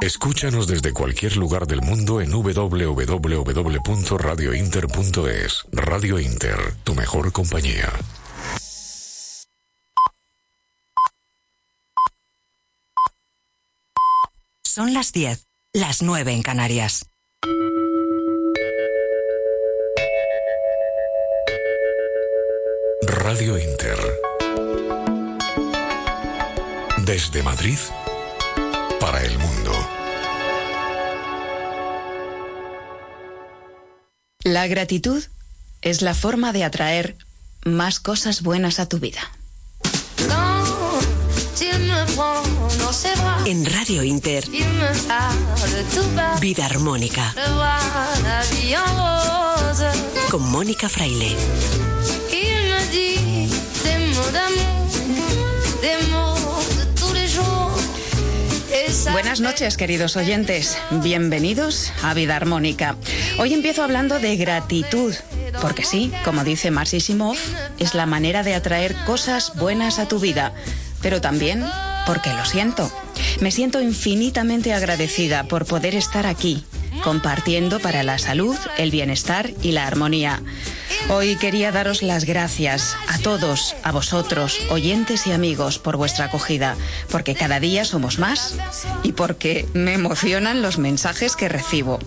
Escúchanos desde cualquier lugar del mundo en www.radiointer.es. Radio Inter, tu mejor compañía. Son las 10, las 9 en Canarias. Radio Inter. Desde Madrid para el mundo. La gratitud es la forma de atraer más cosas buenas a tu vida. En Radio Inter, Vida Armónica. Con Mónica Fraile. Buenas noches, queridos oyentes. Bienvenidos a Vida Armónica. Hoy empiezo hablando de gratitud, porque sí, como dice Marcy Simov, es la manera de atraer cosas buenas a tu vida, pero también porque lo siento. Me siento infinitamente agradecida por poder estar aquí, compartiendo para la salud, el bienestar y la armonía. Hoy quería daros las gracias a todos, a vosotros, oyentes y amigos, por vuestra acogida, porque cada día somos más y porque me emocionan los mensajes que recibo.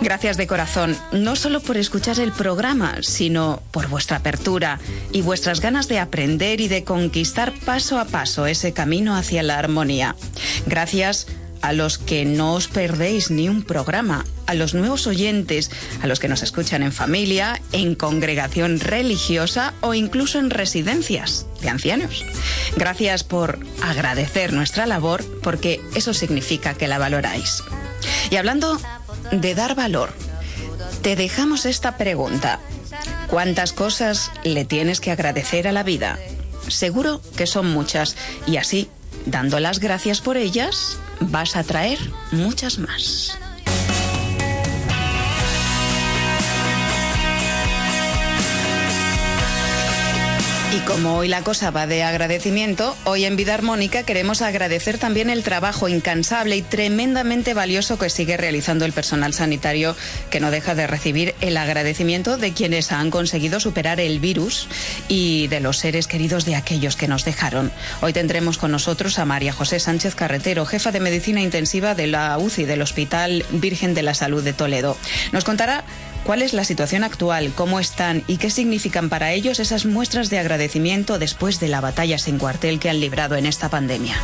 Gracias de corazón, no solo por escuchar el programa, sino por vuestra apertura y vuestras ganas de aprender y de conquistar paso a paso ese camino hacia la armonía. Gracias a los que no os perdéis ni un programa, a los nuevos oyentes, a los que nos escuchan en familia, en congregación religiosa o incluso en residencias de ancianos. Gracias por agradecer nuestra labor porque eso significa que la valoráis. Y hablando de dar valor, te dejamos esta pregunta. ¿Cuántas cosas le tienes que agradecer a la vida? Seguro que son muchas y así, dando las gracias por ellas, vas a traer muchas más. Y como hoy la cosa va de agradecimiento, hoy en Vida Armónica queremos agradecer también el trabajo incansable y tremendamente valioso que sigue realizando el personal sanitario, que no deja de recibir el agradecimiento de quienes han conseguido superar el virus y de los seres queridos de aquellos que nos dejaron. Hoy tendremos con nosotros a María José Sánchez Carretero, jefa de medicina intensiva de la UCI del Hospital Virgen de la Salud de Toledo. Nos contará cuál es la situación actual, cómo están y qué significan para ellos esas muestras de agradecimiento después de la batalla sin cuartel que han librado en esta pandemia.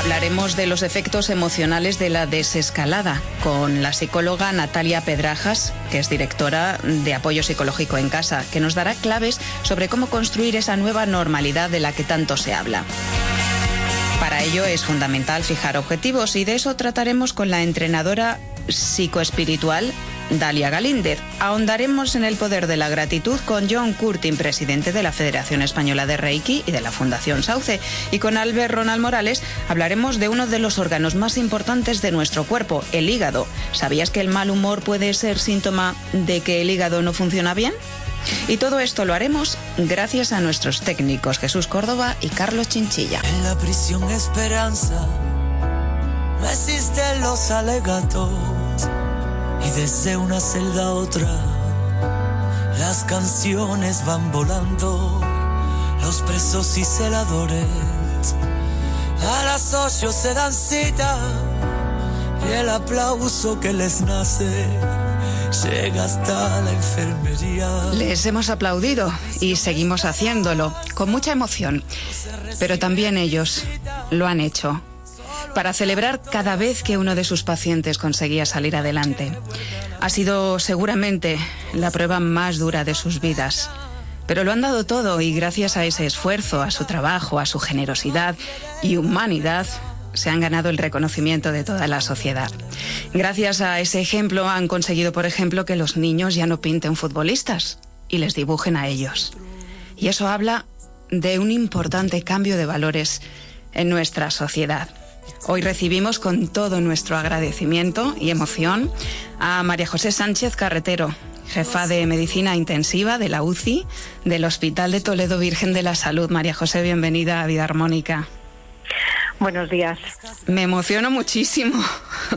Hablaremos de los efectos emocionales de la desescalada con la psicóloga Natalia Pedrajas, que es directora de apoyo psicológico en casa, que nos dará claves sobre cómo construir esa nueva normalidad de la que tanto se habla. Para ello es fundamental fijar objetivos y de eso trataremos con la entrenadora psicoespiritual Dalia Galíndez. Ahondaremos en el poder de la gratitud con John Curtin, presidente de la Federación Española de Reiki y de la Fundación Sauce. Y con Albert Ronald Morales hablaremos de uno de los órganos más importantes de nuestro cuerpo, el hígado. ¿Sabías que el mal humor puede ser síntoma de que el hígado no funciona bien? Y todo esto lo haremos gracias a nuestros técnicos Jesús Córdoba y Carlos Chinchilla. En la prisión Esperanza los alegatos y desde una celda a otra las canciones van volando, los presos y celadores a las ocho se dan cita y el aplauso que les nace llega hasta la enfermería. Les hemos aplaudido y seguimos haciéndolo con mucha emoción, pero también ellos lo han hecho para celebrar cada vez que uno de sus pacientes conseguía salir adelante. Ha sido seguramente la prueba más dura de sus vidas. Pero lo han dado todo y gracias a ese esfuerzo, a su trabajo, a su generosidad y humanidad, se han ganado el reconocimiento de toda la sociedad. Gracias a ese ejemplo han conseguido, por ejemplo, que los niños ya no pinten futbolistas y les dibujen a ellos. Y eso habla de un importante cambio de valores en nuestra sociedad. Hoy recibimos con todo nuestro agradecimiento y emoción a María José Sánchez Carretero, jefa de medicina intensiva de la UCI del Hospital de Toledo Virgen de la Salud. María José, bienvenida a Vida Armónica. Buenos días. Me emociono muchísimo,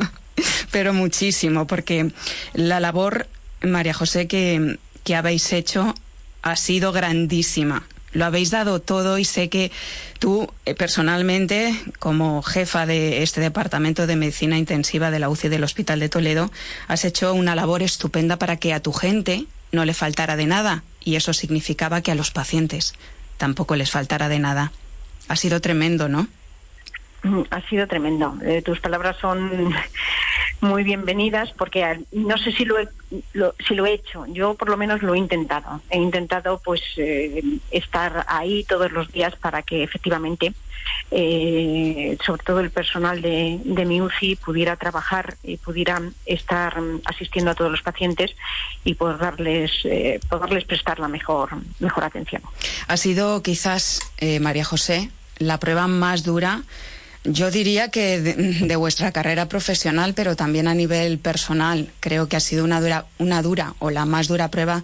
pero muchísimo, porque la labor, María José, que, que habéis hecho ha sido grandísima lo habéis dado todo y sé que tú eh, personalmente, como jefa de este departamento de medicina intensiva de la UCI del Hospital de Toledo, has hecho una labor estupenda para que a tu gente no le faltara de nada y eso significaba que a los pacientes tampoco les faltara de nada. Ha sido tremendo, ¿no? Mm, ha sido tremendo. Eh, tus palabras son muy bienvenidas porque no sé si lo, he, si lo he hecho. Yo por lo menos lo he intentado. He intentado pues eh, estar ahí todos los días para que efectivamente, eh, sobre todo el personal de, de, mi UCI, pudiera trabajar y pudiera estar asistiendo a todos los pacientes y poder darles, poderles prestar la mejor, mejor atención. Ha sido quizás, María José, la prueba más dura yo diría que de, vuestra carrera profesional, pero también a nivel personal, creo que ha sido una dura, una dura o la más dura prueba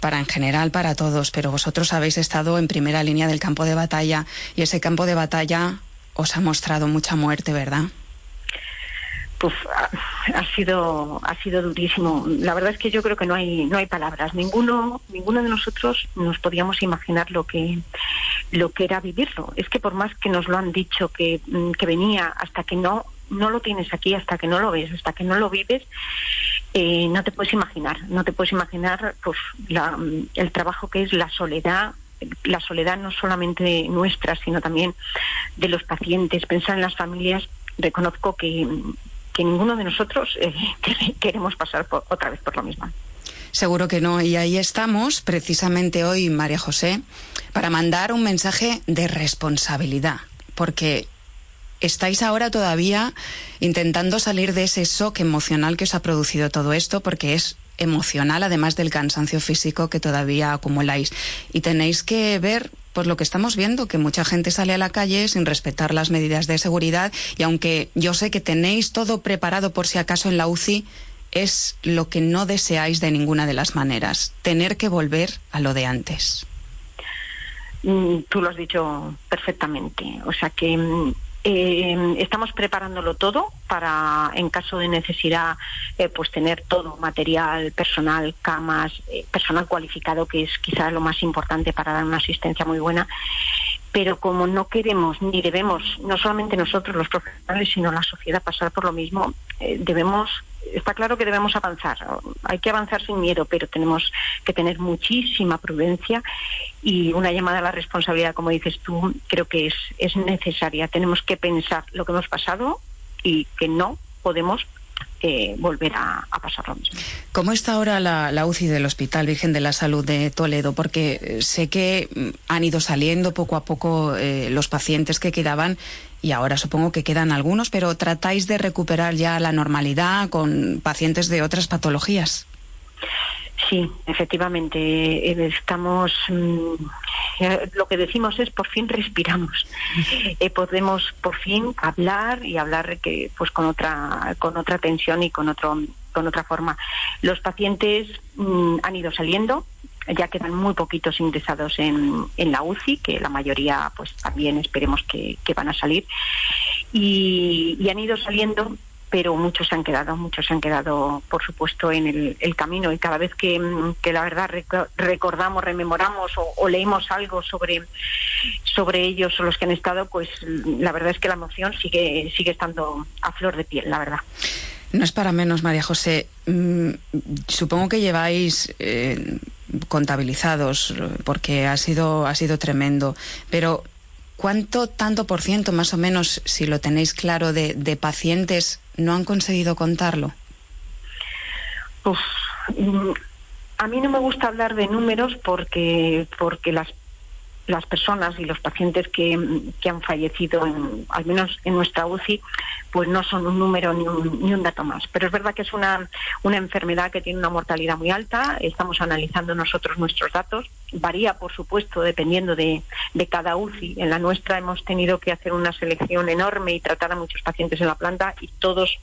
para en general para todos, pero vosotros habéis estado en primera línea del campo de batalla y ese campo de batalla os ha mostrado mucha muerte, ¿verdad? Pues ha sido ha sido durísimo. La verdad es que yo creo que no hay no hay palabras. Ninguno ninguno de nosotros nos podíamos imaginar lo que lo que era vivirlo. Es que por más que nos lo han dicho que, mm, que venía, hasta que no no lo tienes aquí, hasta que no lo ves, hasta que no lo vives, eh, no te puedes imaginar. No te puedes imaginar pues la, el trabajo que es la soledad, la soledad no solamente nuestra, sino también de los pacientes. Pensar en las familias, reconozco que, que ninguno de nosotros eh, queremos pasar otra vez por lo mismo. Seguro que no. Y ahí estamos, precisamente hoy, María José, para mandar un mensaje de responsabilidad, porque estáis ahora todavía intentando salir de ese shock emocional que os ha producido todo esto, porque es emocional, además del cansancio físico que todavía acumuláis. Y tenéis que ver pues lo que estamos viendo, que mucha gente sale a la calle sin respetar las medidas de seguridad y aunque yo sé que tenéis todo preparado por si acaso en la UCI, es lo que no deseáis de ninguna de las maneras, tener que volver a lo de antes. Mm, tú lo has dicho perfectamente. O sea que mm, eh, estamos preparándolo todo para, en caso de necesidad, eh, pues tener todo material, personal, camas, eh, personal cualificado, que es quizás lo más importante para dar una asistencia muy buena. Pero como no queremos ni debemos, no solamente nosotros los profesionales, sino la sociedad pasar por lo mismo, debemos está claro que debemos avanzar. Hay que avanzar sin miedo, pero tenemos que tener muchísima prudencia y una llamada a la responsabilidad, como dices tú, creo que es, es necesaria. Tenemos que pensar lo que hemos pasado y que no podemos eh, volver a, pasar lo mismo. ¿Cómo está ahora la, UCI del Hospital Virgen de la Salud de Toledo? Porque eh, sé que mm, han ido saliendo poco a poco eh, los pacientes que quedaban y ahora supongo que quedan algunos, pero tratáis de recuperar ya la normalidad con pacientes de otras patologías. Sí, efectivamente, eh, estamos. Mm, eh, lo que decimos es por fin respiramos. Eh, podemos por fin hablar y hablar que, pues con otra con otra tensión y con otro con otra forma. Los pacientes mm, han ido saliendo, ya quedan muy poquitos ingresados en, en la UCI, que la mayoría pues también esperemos que, van a salir. Y, han ido saliendo pero muchos se han quedado, muchos se han quedado, por supuesto, en el, camino. Y cada vez que, la verdad recordamos, rememoramos o, leemos algo sobre, sobre ellos o los que han estado, pues la verdad es que la emoción sigue, sigue estando a flor de piel, la verdad. No es para menos, María José. Mm, supongo que lleváis eh, contabilizados, porque ha sido, ha sido tremendo. Pero, ¿cuánto tanto por ciento, más o menos, si lo tenéis claro, de, pacientes no han conseguido contarlo? Mm, a mí no me gusta hablar de números porque, porque las las personas y los pacientes que, que han fallecido, al menos en nuestra UCI, pues no son un número ni un, ni un dato más. Pero es verdad que es una, una enfermedad que tiene una mortalidad muy alta. Estamos analizando nosotros nuestros datos. Varía, por supuesto, dependiendo de, de cada UCI. En la nuestra hemos tenido que hacer una selección enorme y tratar a muchos pacientes en la planta y todos,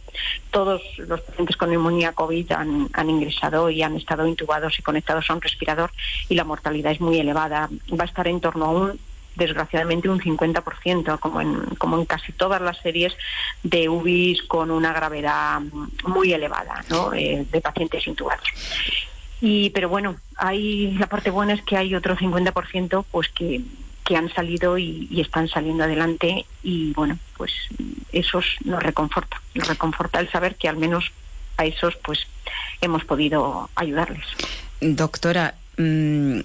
todos los pacientes con neumonía COVID han, han ingresado y han estado intubados y conectados a un respirador y la mortalidad es muy elevada. Va a estar en torno a un desgraciadamente un 50%, como en, como en casi todas las series de UBIs con una gravedad muy elevada ¿no? Eh, de pacientes intubados. Y, pero bueno, hay, la parte buena es que hay otro 50% pues que, que han salido y, están saliendo adelante y bueno, pues esos nos reconforta, nos reconforta el saber que al menos a esos pues hemos podido ayudarles. Doctora, mmm,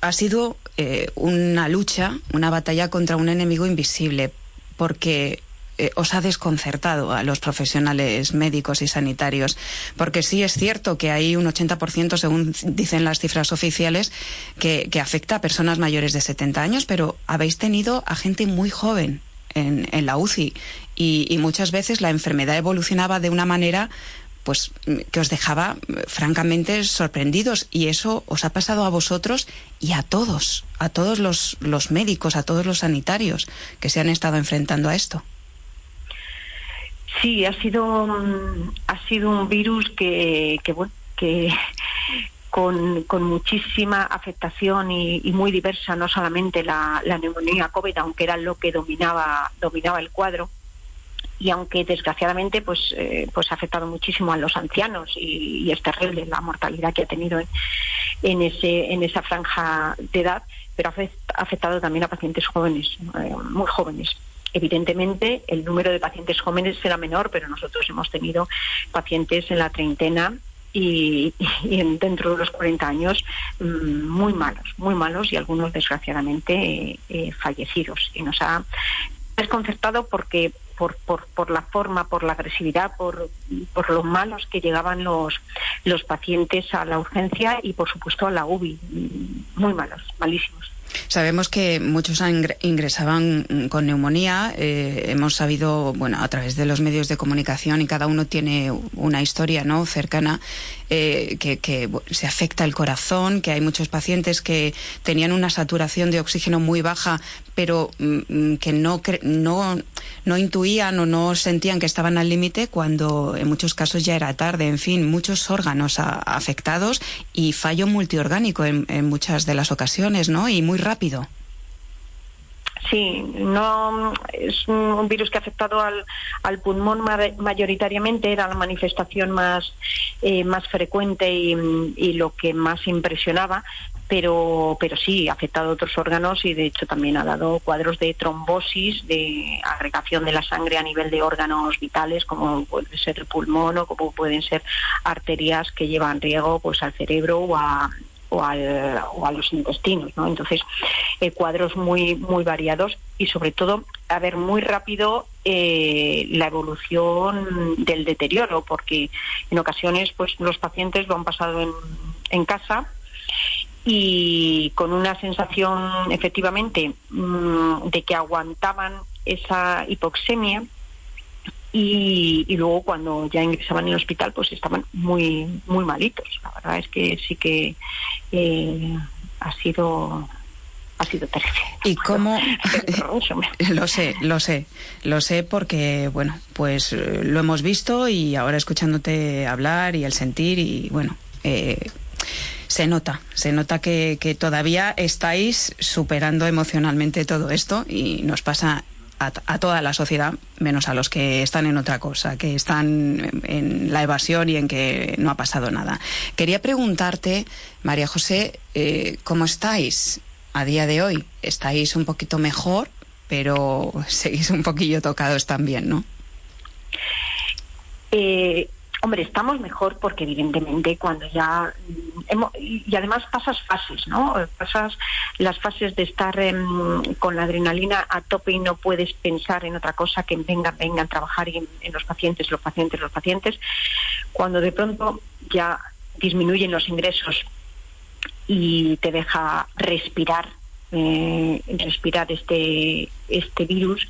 ha sido eh, una lucha, una batalla contra un enemigo invisible, porque eh, os ha desconcertado a los profesionales médicos y sanitarios, porque sí es cierto que hay un 80%, según dicen las cifras oficiales, que, afecta a personas mayores de 70 años, pero habéis tenido a gente muy joven en, en la UCI y, y muchas veces la enfermedad evolucionaba de una manera pues que os dejaba francamente sorprendidos y eso os ha pasado a vosotros y a todos, a todos los, los médicos, a todos los sanitarios que se han estado enfrentando a esto. Sí, ha sido ha sido un virus que que, que con, muchísima afectación y, y, muy diversa, no solamente la, neumonía COVID, aunque era lo que dominaba dominaba el cuadro, y aunque desgraciadamente pues eh, pues ha afectado muchísimo a los ancianos y, y, es terrible la mortalidad que ha tenido en, en ese en esa franja de edad pero ha afectado también a pacientes jóvenes eh, muy jóvenes evidentemente el número de pacientes jóvenes será menor pero nosotros hemos tenido pacientes en la treintena y, dentro de los 40 años mmm, muy malos, muy malos y algunos desgraciadamente eh, eh, fallecidos. Y nos ha desconcertado porque por, por, por la forma, por la agresividad, por, por lo malos que llegaban los, los pacientes a la urgencia y, por supuesto, a la UBI. Muy malos, malísimos. Sabemos que muchos ingresaban con neumonía. Eh, hemos sabido, bueno, a través de los medios de comunicación y cada uno tiene una historia, ¿no? Cercana eh, que, se afecta el corazón, que hay muchos pacientes que tenían una saturación de oxígeno muy baja, pero mm, que no, no, no intuían o no sentían que estaban al límite cuando en muchos casos ya era tarde. En fin, muchos órganos afectados y fallo multiorgánico en, en muchas de las ocasiones, ¿no? Y muy rápido. Sí, no es un virus que ha afectado al, al pulmón mayoritariamente, era la manifestación más, eh, más frecuente y, lo que más impresionaba, pero, pero sí, ha afectado a otros órganos y de hecho también ha dado cuadros de trombosis, de agregación de la sangre a nivel de órganos vitales, como puede ser el pulmón o como pueden ser arterias que llevan riego pues, al cerebro o a o, al, o a los intestinos, ¿no? Entonces, eh, cuadros muy, muy variados y sobre todo, a ver, muy rápido eh, la evolución del deterioro, porque en ocasiones, pues los pacientes lo han pasado en, en casa y con una sensación efectivamente mmm, de que aguantaban esa hipoxemia y, y, luego cuando ya ingresaban en el hospital pues estaban muy muy malitos. La verdad es que sí que eh, ha sido ha sido terrible. Y cómo lo sé lo sé lo sé porque bueno pues lo hemos visto y ahora escuchándote hablar y el sentir y bueno eh, se nota, se nota que, que, todavía estáis superando emocionalmente todo esto y nos pasa a, toda la sociedad, menos a los que están en otra cosa, que están en la evasión y en que no ha pasado nada. Quería preguntarte, María José, eh, ¿cómo estáis a día de hoy? ¿Estáis un poquito mejor, pero seguís un poquillo tocados también, no? Eh, Hombre, estamos mejor porque evidentemente cuando ya hemos, y además pasas fases, ¿no? Pasas las fases de estar eh, con la adrenalina a tope y no puedes pensar en otra cosa que vengan, vengan a trabajar en, en los pacientes, los pacientes, los pacientes. Cuando de pronto ya disminuyen los ingresos y te deja respirar, eh, respirar este, este virus,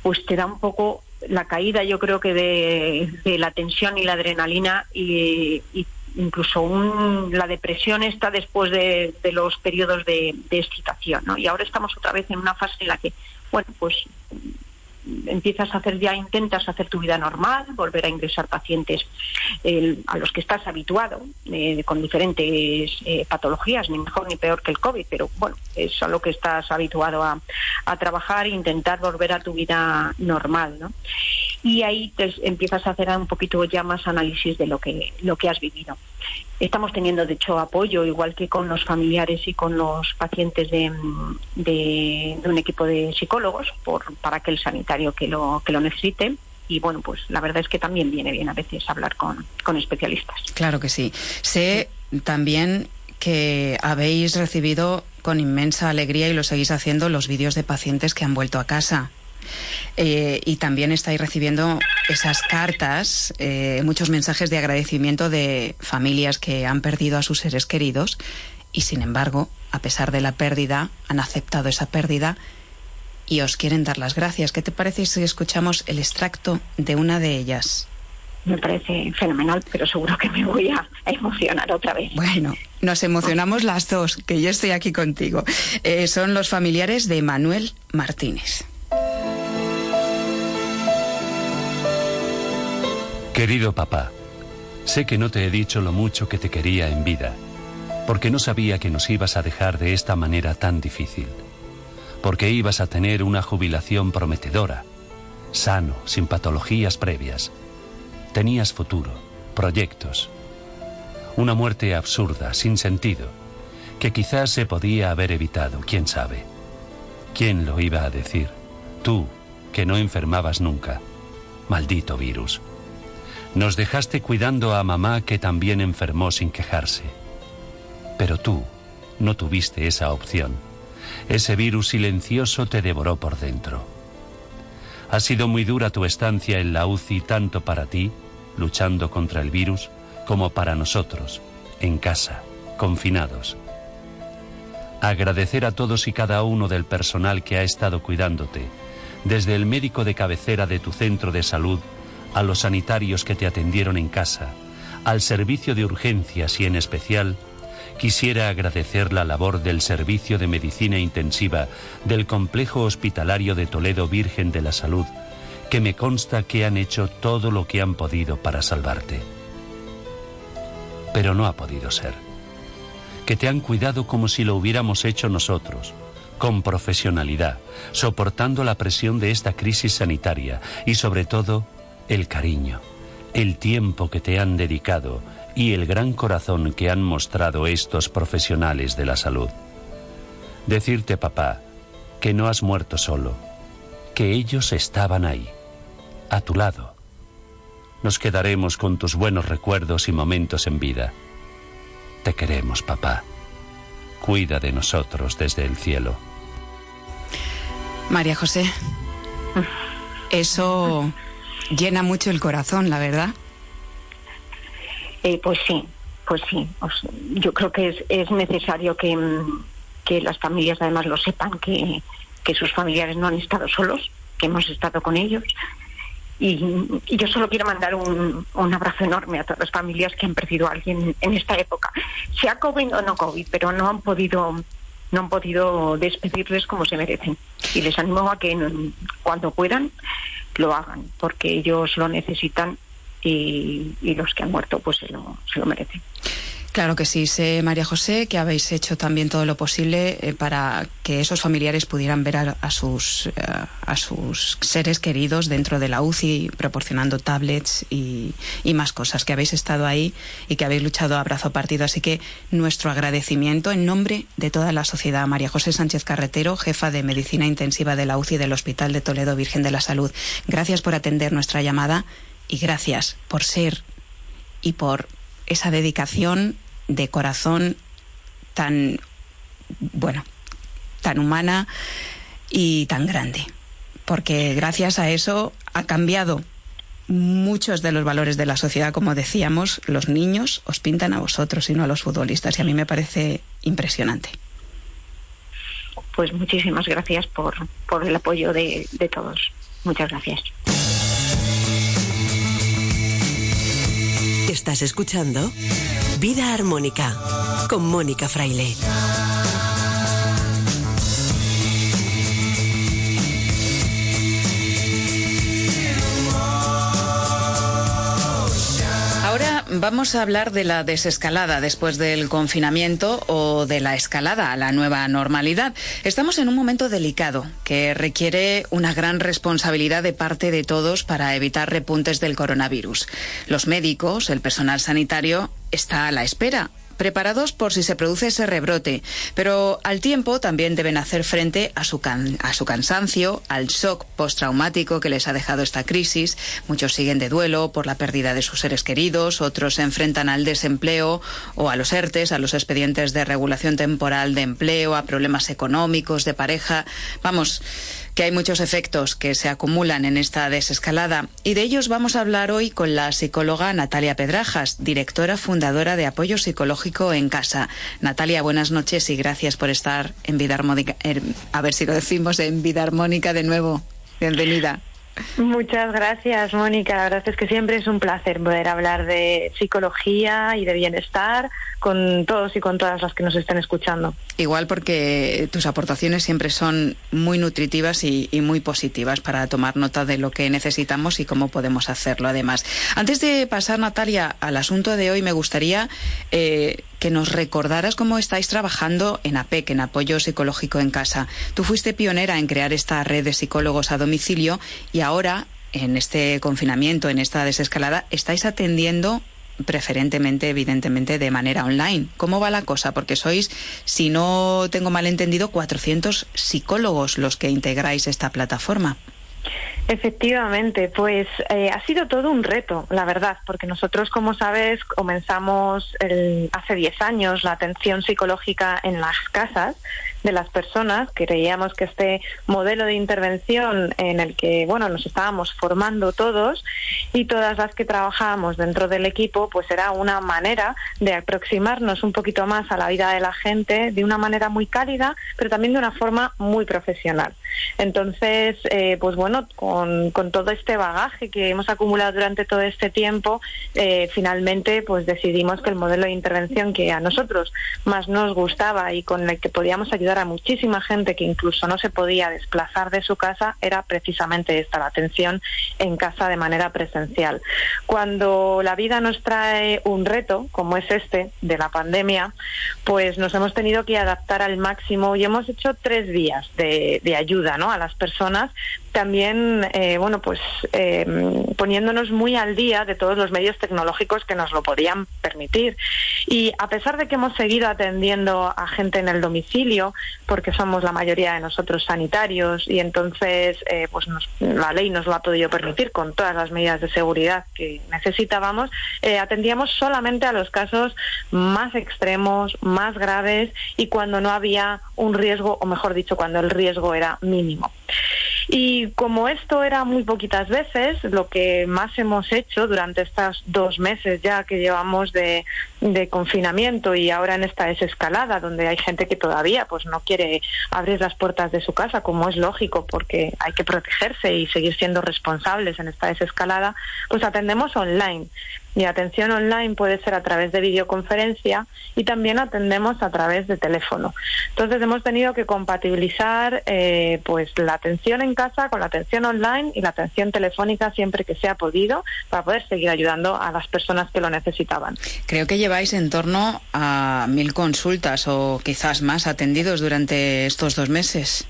pues te da un poco la caída yo creo que de, la tensión y la adrenalina y, y incluso un, la depresión está después de, de los periodos de, de, excitación, ¿no? Y ahora estamos otra vez en una fase en la que, bueno, pues empiezas a hacer ya, intentas hacer tu vida normal, volver a ingresar pacientes a los que estás habituado, eh, con diferentes eh, patologías, ni mejor ni peor que el COVID, pero bueno, es a lo que estás habituado a, trabajar e intentar volver a tu vida normal, ¿no? Y ahí te empiezas a hacer un poquito ya más análisis de lo que, lo que has vivido. Estamos teniendo, de hecho, apoyo, igual que con los familiares y con los pacientes de, de, un equipo de psicólogos, por, para aquel sanitario que lo, que lo necesite y bueno, pues la verdad es que también viene bien a veces hablar con, con, especialistas. Claro que sí. Sé también que habéis recibido con inmensa alegría y lo seguís haciendo los vídeos de pacientes que han vuelto a casa. Eh, y también estáis recibiendo esas cartas, eh, muchos mensajes de agradecimiento de familias que han perdido a sus seres queridos y sin embargo, a pesar de la pérdida, han aceptado esa pérdida y os quieren dar las gracias. ¿Qué te parece si escuchamos el extracto de una de ellas? Me parece fenomenal, pero seguro que me voy a, emocionar otra vez. Bueno, nos emocionamos las dos, que yo estoy aquí contigo. Eh, son los familiares de Manuel Martínez. Querido papá, sé que no te he dicho lo mucho que te quería en vida, porque no sabía que nos ibas a dejar de esta manera tan difícil, porque ibas a tener una jubilación prometedora, sano, sin patologías previas. Tenías futuro, proyectos. Una muerte absurda, sin sentido, que quizás se podía haber evitado, quién sabe. ¿Quién lo iba a decir? Tú, que no enfermabas nunca. Maldito virus. Nos dejaste cuidando a mamá que también enfermó sin quejarse. Pero tú no tuviste esa opción. Ese virus silencioso te devoró por dentro. Ha sido muy dura tu estancia en la UCI tanto para ti, luchando contra el virus, como para nosotros, en casa, confinados. Agradecer a todos y cada uno del personal que ha estado cuidándote, desde el médico de cabecera de tu centro de salud a los sanitarios que te atendieron en casa, al servicio de urgencias y en especial, quisiera agradecer la labor del Servicio de Medicina Intensiva del Complejo Hospitalario de Toledo Virgen de la Salud, que me consta que han hecho todo lo que han podido para salvarte. Pero no ha podido ser. Que te han cuidado como si lo hubiéramos hecho nosotros, con profesionalidad, soportando la presión de esta crisis sanitaria y sobre todo el cariño, el tiempo que te han dedicado y el gran corazón que han mostrado estos profesionales de la salud. Decirte, papá, que no has muerto solo, que ellos estaban ahí, a tu lado. Nos quedaremos con tus buenos recuerdos y momentos en vida. Te queremos, papá. Cuida de nosotros desde el cielo. María José, eso llena mucho el corazón, la verdad. Eh, pues sí, pues sí. yo creo que es, es necesario que, que, las familias además lo sepan, que, que, sus familiares no han estado solos, que hemos estado con ellos. Y, yo solo quiero mandar un, un, abrazo enorme a todas las familias que han perdido a alguien en esta época, sea COVID o no COVID, pero no han podido no han podido despedirles como se merecen. Y les animo a que cuando puedan lo hagan, porque ellos lo necesitan y, los que han muerto pues se lo, se lo merecen. Claro que sí, sé, María José, que habéis hecho también todo lo posible eh, para que esos familiares pudieran ver a, sus, eh, a sus seres queridos dentro de la UCI, proporcionando tablets y, y, más cosas, que habéis estado ahí y que habéis luchado a brazo partido. Así que nuestro agradecimiento en nombre de toda la sociedad. María José Sánchez Carretero, jefa de Medicina Intensiva de la UCI del Hospital de Toledo Virgen de la Salud. Gracias por atender nuestra llamada y gracias por ser y por esa dedicación de corazón tan, bueno, tan humana y tan grande. Porque gracias a eso ha cambiado muchos de los valores de la sociedad, como decíamos, los niños os pintan a vosotros y no a los futbolistas, y a mí me parece impresionante. Pues muchísimas gracias por, por el apoyo de, de todos. Muchas gracias. Estás escuchando Vida Armónica con Mónica Fraile. Vamos a hablar de la desescalada después del confinamiento o de la escalada a la nueva normalidad. Estamos en un momento delicado que requiere una gran responsabilidad de parte de todos para evitar repuntes del coronavirus. Los médicos, el personal sanitario, está a la espera preparados por si se produce ese rebrote, pero al tiempo también deben hacer frente a su, a su cansancio, al shock postraumático que les ha dejado esta crisis. Muchos siguen de duelo por la pérdida de sus seres queridos, otros se enfrentan al desempleo o a los ERTES, a los expedientes de regulación temporal de empleo, a problemas económicos, de pareja. Vamos, que hay muchos efectos que se acumulan en esta desescalada y de ellos vamos a hablar hoy con la psicóloga Natalia Pedrajas, directora fundadora de Apoyo Psicológico en Casa. Natalia, buenas noches y gracias por estar en Vida Armónica, a ver si lo decimos en Vida Armónica de nuevo. Bienvenida. Muchas gracias, Mónica. La verdad es que siempre es un placer poder hablar de psicología y de bienestar con todos y con todas las que nos estén escuchando. Igual porque tus aportaciones siempre son muy nutritivas y, muy positivas para tomar nota de lo que necesitamos y cómo podemos hacerlo. Además, antes de pasar, Natalia, al asunto de hoy, me gustaría eh, que nos recordaras cómo estáis trabajando en APEC, en Apoyo Psicológico en Casa. Tú fuiste pionera en crear esta red de psicólogos a domicilio y ahora, en este confinamiento, en esta desescalada, estáis atendiendo preferentemente, evidentemente, de manera online. ¿Cómo va la cosa? Porque sois, si no tengo mal entendido, 400 psicólogos los que integráis esta plataforma. Efectivamente, pues eh, ha sido todo un reto, la verdad, porque nosotros, como sabes, comenzamos hace 10 años la atención psicológica en las casas de las personas. Creíamos que este modelo de intervención en el que, bueno, nos estábamos formando todos y todas las que trabajábamos dentro del equipo, pues era una manera de aproximarnos un poquito más a la vida de la gente de una manera muy cálida, pero también de una forma muy profesional. Entonces, eh, pues bueno, con, con, todo este bagaje que hemos acumulado durante todo este tiempo, eh, finalmente pues decidimos que el modelo de intervención que a nosotros más nos gustaba y con el que podíamos ayudar a muchísima gente que incluso no se podía desplazar de su casa era precisamente esta, la atención en casa de manera presencial. Cuando la vida nos trae un reto, como es este, de la pandemia, pues nos hemos tenido que adaptar al máximo y hemos hecho tres vías de, de ayuda ¿no? a las personas también, eh, bueno, pues eh, poniéndonos muy al día de todos los medios tecnológicos que nos lo podían permitir. Y a pesar de que hemos seguido atendiendo a gente en el domicilio, porque somos la mayoría de nosotros sanitarios y entonces, eh, pues la ley nos lo ha podido permitir con todas las medidas de seguridad que necesitábamos, atendíamos solamente a los casos más extremos, más graves y cuando no había un riesgo, o mejor dicho, cuando el riesgo era mínimo. Y como esto era muy poquitas veces, lo que más hemos hecho durante estos dos meses ya que llevamos de, confinamiento y ahora en esta desescalada, donde hay gente que todavía pues no quiere abrir las puertas de su casa, como es lógico, porque hay que protegerse y seguir siendo responsables en esta desescalada, pues atendemos online. Mi atención online puede ser a través de videoconferencia y también atendemos a través de teléfono. Entonces hemos tenido que compatibilizar eh, pues la atención en casa con la atención online y la atención telefónica siempre que sea podido para poder seguir ayudando a las personas que lo necesitaban. Creo que lleváis en torno a mil consultas o quizás más atendidos durante estos dos meses.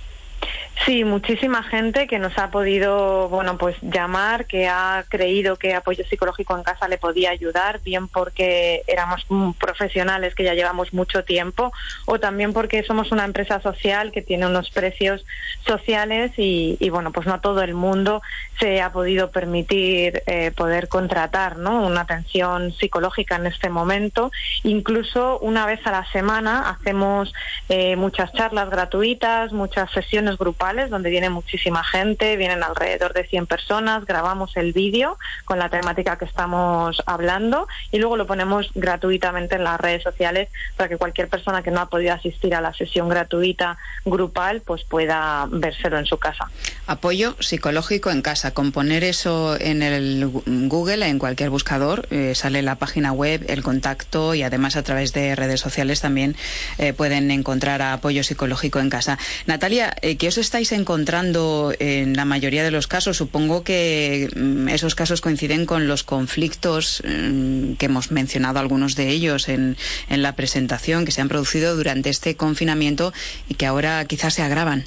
Sí, muchísima gente que nos ha podido, bueno, pues llamar, que ha creído que apoyo psicológico en casa le podía ayudar, bien porque éramos profesionales que ya llevamos mucho tiempo, o también porque somos una empresa social que tiene unos precios sociales y, bueno, pues no todo el mundo se ha podido permitir eh, poder contratar, ¿no? Una atención psicológica en este momento. Incluso una vez a la semana hacemos eh, muchas charlas gratuitas, muchas sesiones grupales donde viene muchísima gente, vienen alrededor de 100 personas, grabamos el vídeo con la temática que estamos hablando y luego lo ponemos gratuitamente en las redes sociales para que cualquier persona que no ha podido asistir a la sesión gratuita grupal pues pueda vérselo en su casa. Apoyo psicológico en casa. Con poner eso en el Google, en cualquier buscador, eh, sale la página web, el contacto y además a través de redes sociales también eh, pueden encontrar apoyo psicológico en casa. Natalia, eh, ¿qué os estáis encontrando en la mayoría de los casos? Supongo que mm, esos casos coinciden con los conflictos mm, que hemos mencionado algunos de ellos en, en la presentación que se han producido durante este confinamiento y que ahora quizás se agravan.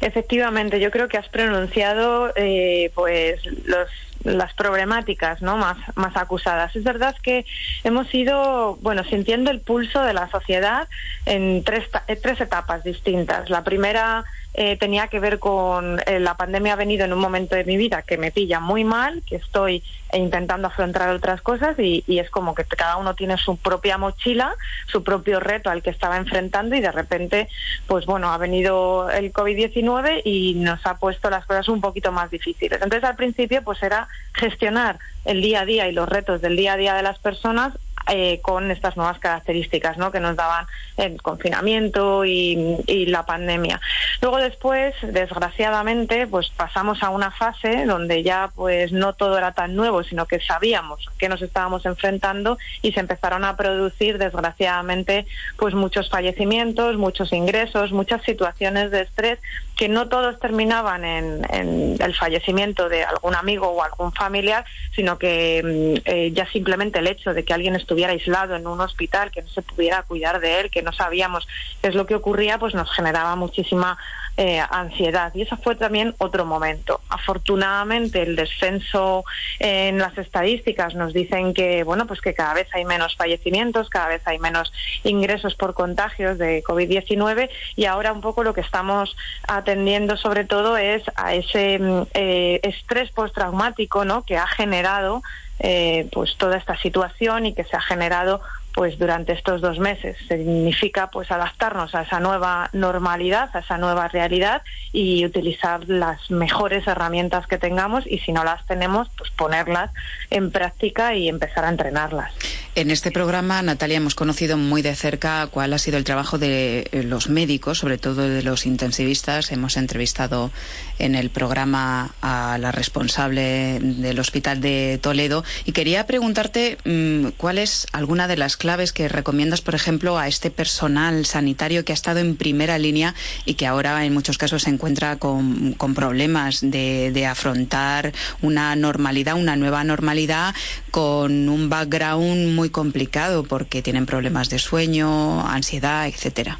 Efectivamente, yo creo que has pronunciado eh, pues los las problemáticas ¿no? más, más acusadas. Es verdad que hemos ido bueno, sintiendo el pulso de la sociedad en tres, tres etapas distintas. La primera eh, tenía que ver con eh, la pandemia ha venido en un momento de mi vida que me pilla muy mal, que estoy intentando afrontar otras cosas y, y, es como que cada uno tiene su propia mochila, su propio reto al que estaba enfrentando y de repente, pues bueno, ha venido el COVID-19 y nos ha puesto las cosas un poquito más difíciles. Entonces al principio pues era gestionar el día a día y los retos del día a día de las personas eh, con estas nuevas características ¿no? que nos daban el confinamiento y, la pandemia. Luego después, desgraciadamente, pues pasamos a una fase donde ya pues no todo era tan nuevo, sino que sabíamos que nos estábamos enfrentando y se empezaron a producir, desgraciadamente, pues muchos fallecimientos, muchos ingresos, muchas situaciones de estrés que no todos terminaban en, en el fallecimiento de algún amigo o algún familiar, sino que mm, eh, ya simplemente el hecho de que alguien estuviera aislado en un hospital, que no se pudiera cuidar de él, que no sabíamos qué es lo que ocurría, pues nos generaba muchísima eh, ansiedad. Y eso fue también otro momento. Afortunadamente, el descenso en las estadísticas nos dicen que, bueno, pues que cada vez hay menos fallecimientos, cada vez hay menos ingresos por contagios de COVID-19 y ahora un poco lo que estamos atendiendo sobre todo es a ese eh, estrés postraumático, ¿no? Que ha generado eh, pues toda esta situación y que se ha generado pues durante estos dos meses. Significa pues adaptarnos a esa nueva normalidad, a esa nueva realidad y utilizar las mejores herramientas que tengamos y si no las tenemos, pues ponerlas en práctica y empezar a entrenarlas. En este programa, Natalia, hemos conocido muy de cerca cuál ha sido el trabajo de los médicos, sobre todo de los intensivistas. Hemos entrevistado en el programa a la responsable del Hospital de Toledo y quería preguntarte mmm, cuál es alguna de las claves que recomiendas, por ejemplo, a este personal sanitario que ha estado en primera línea y que ahora en muchos casos se encuentra con, problemas de, de afrontar una normalidad, una nueva normalidad con un background muy complicado porque tienen problemas de sueño, ansiedad, etcétera.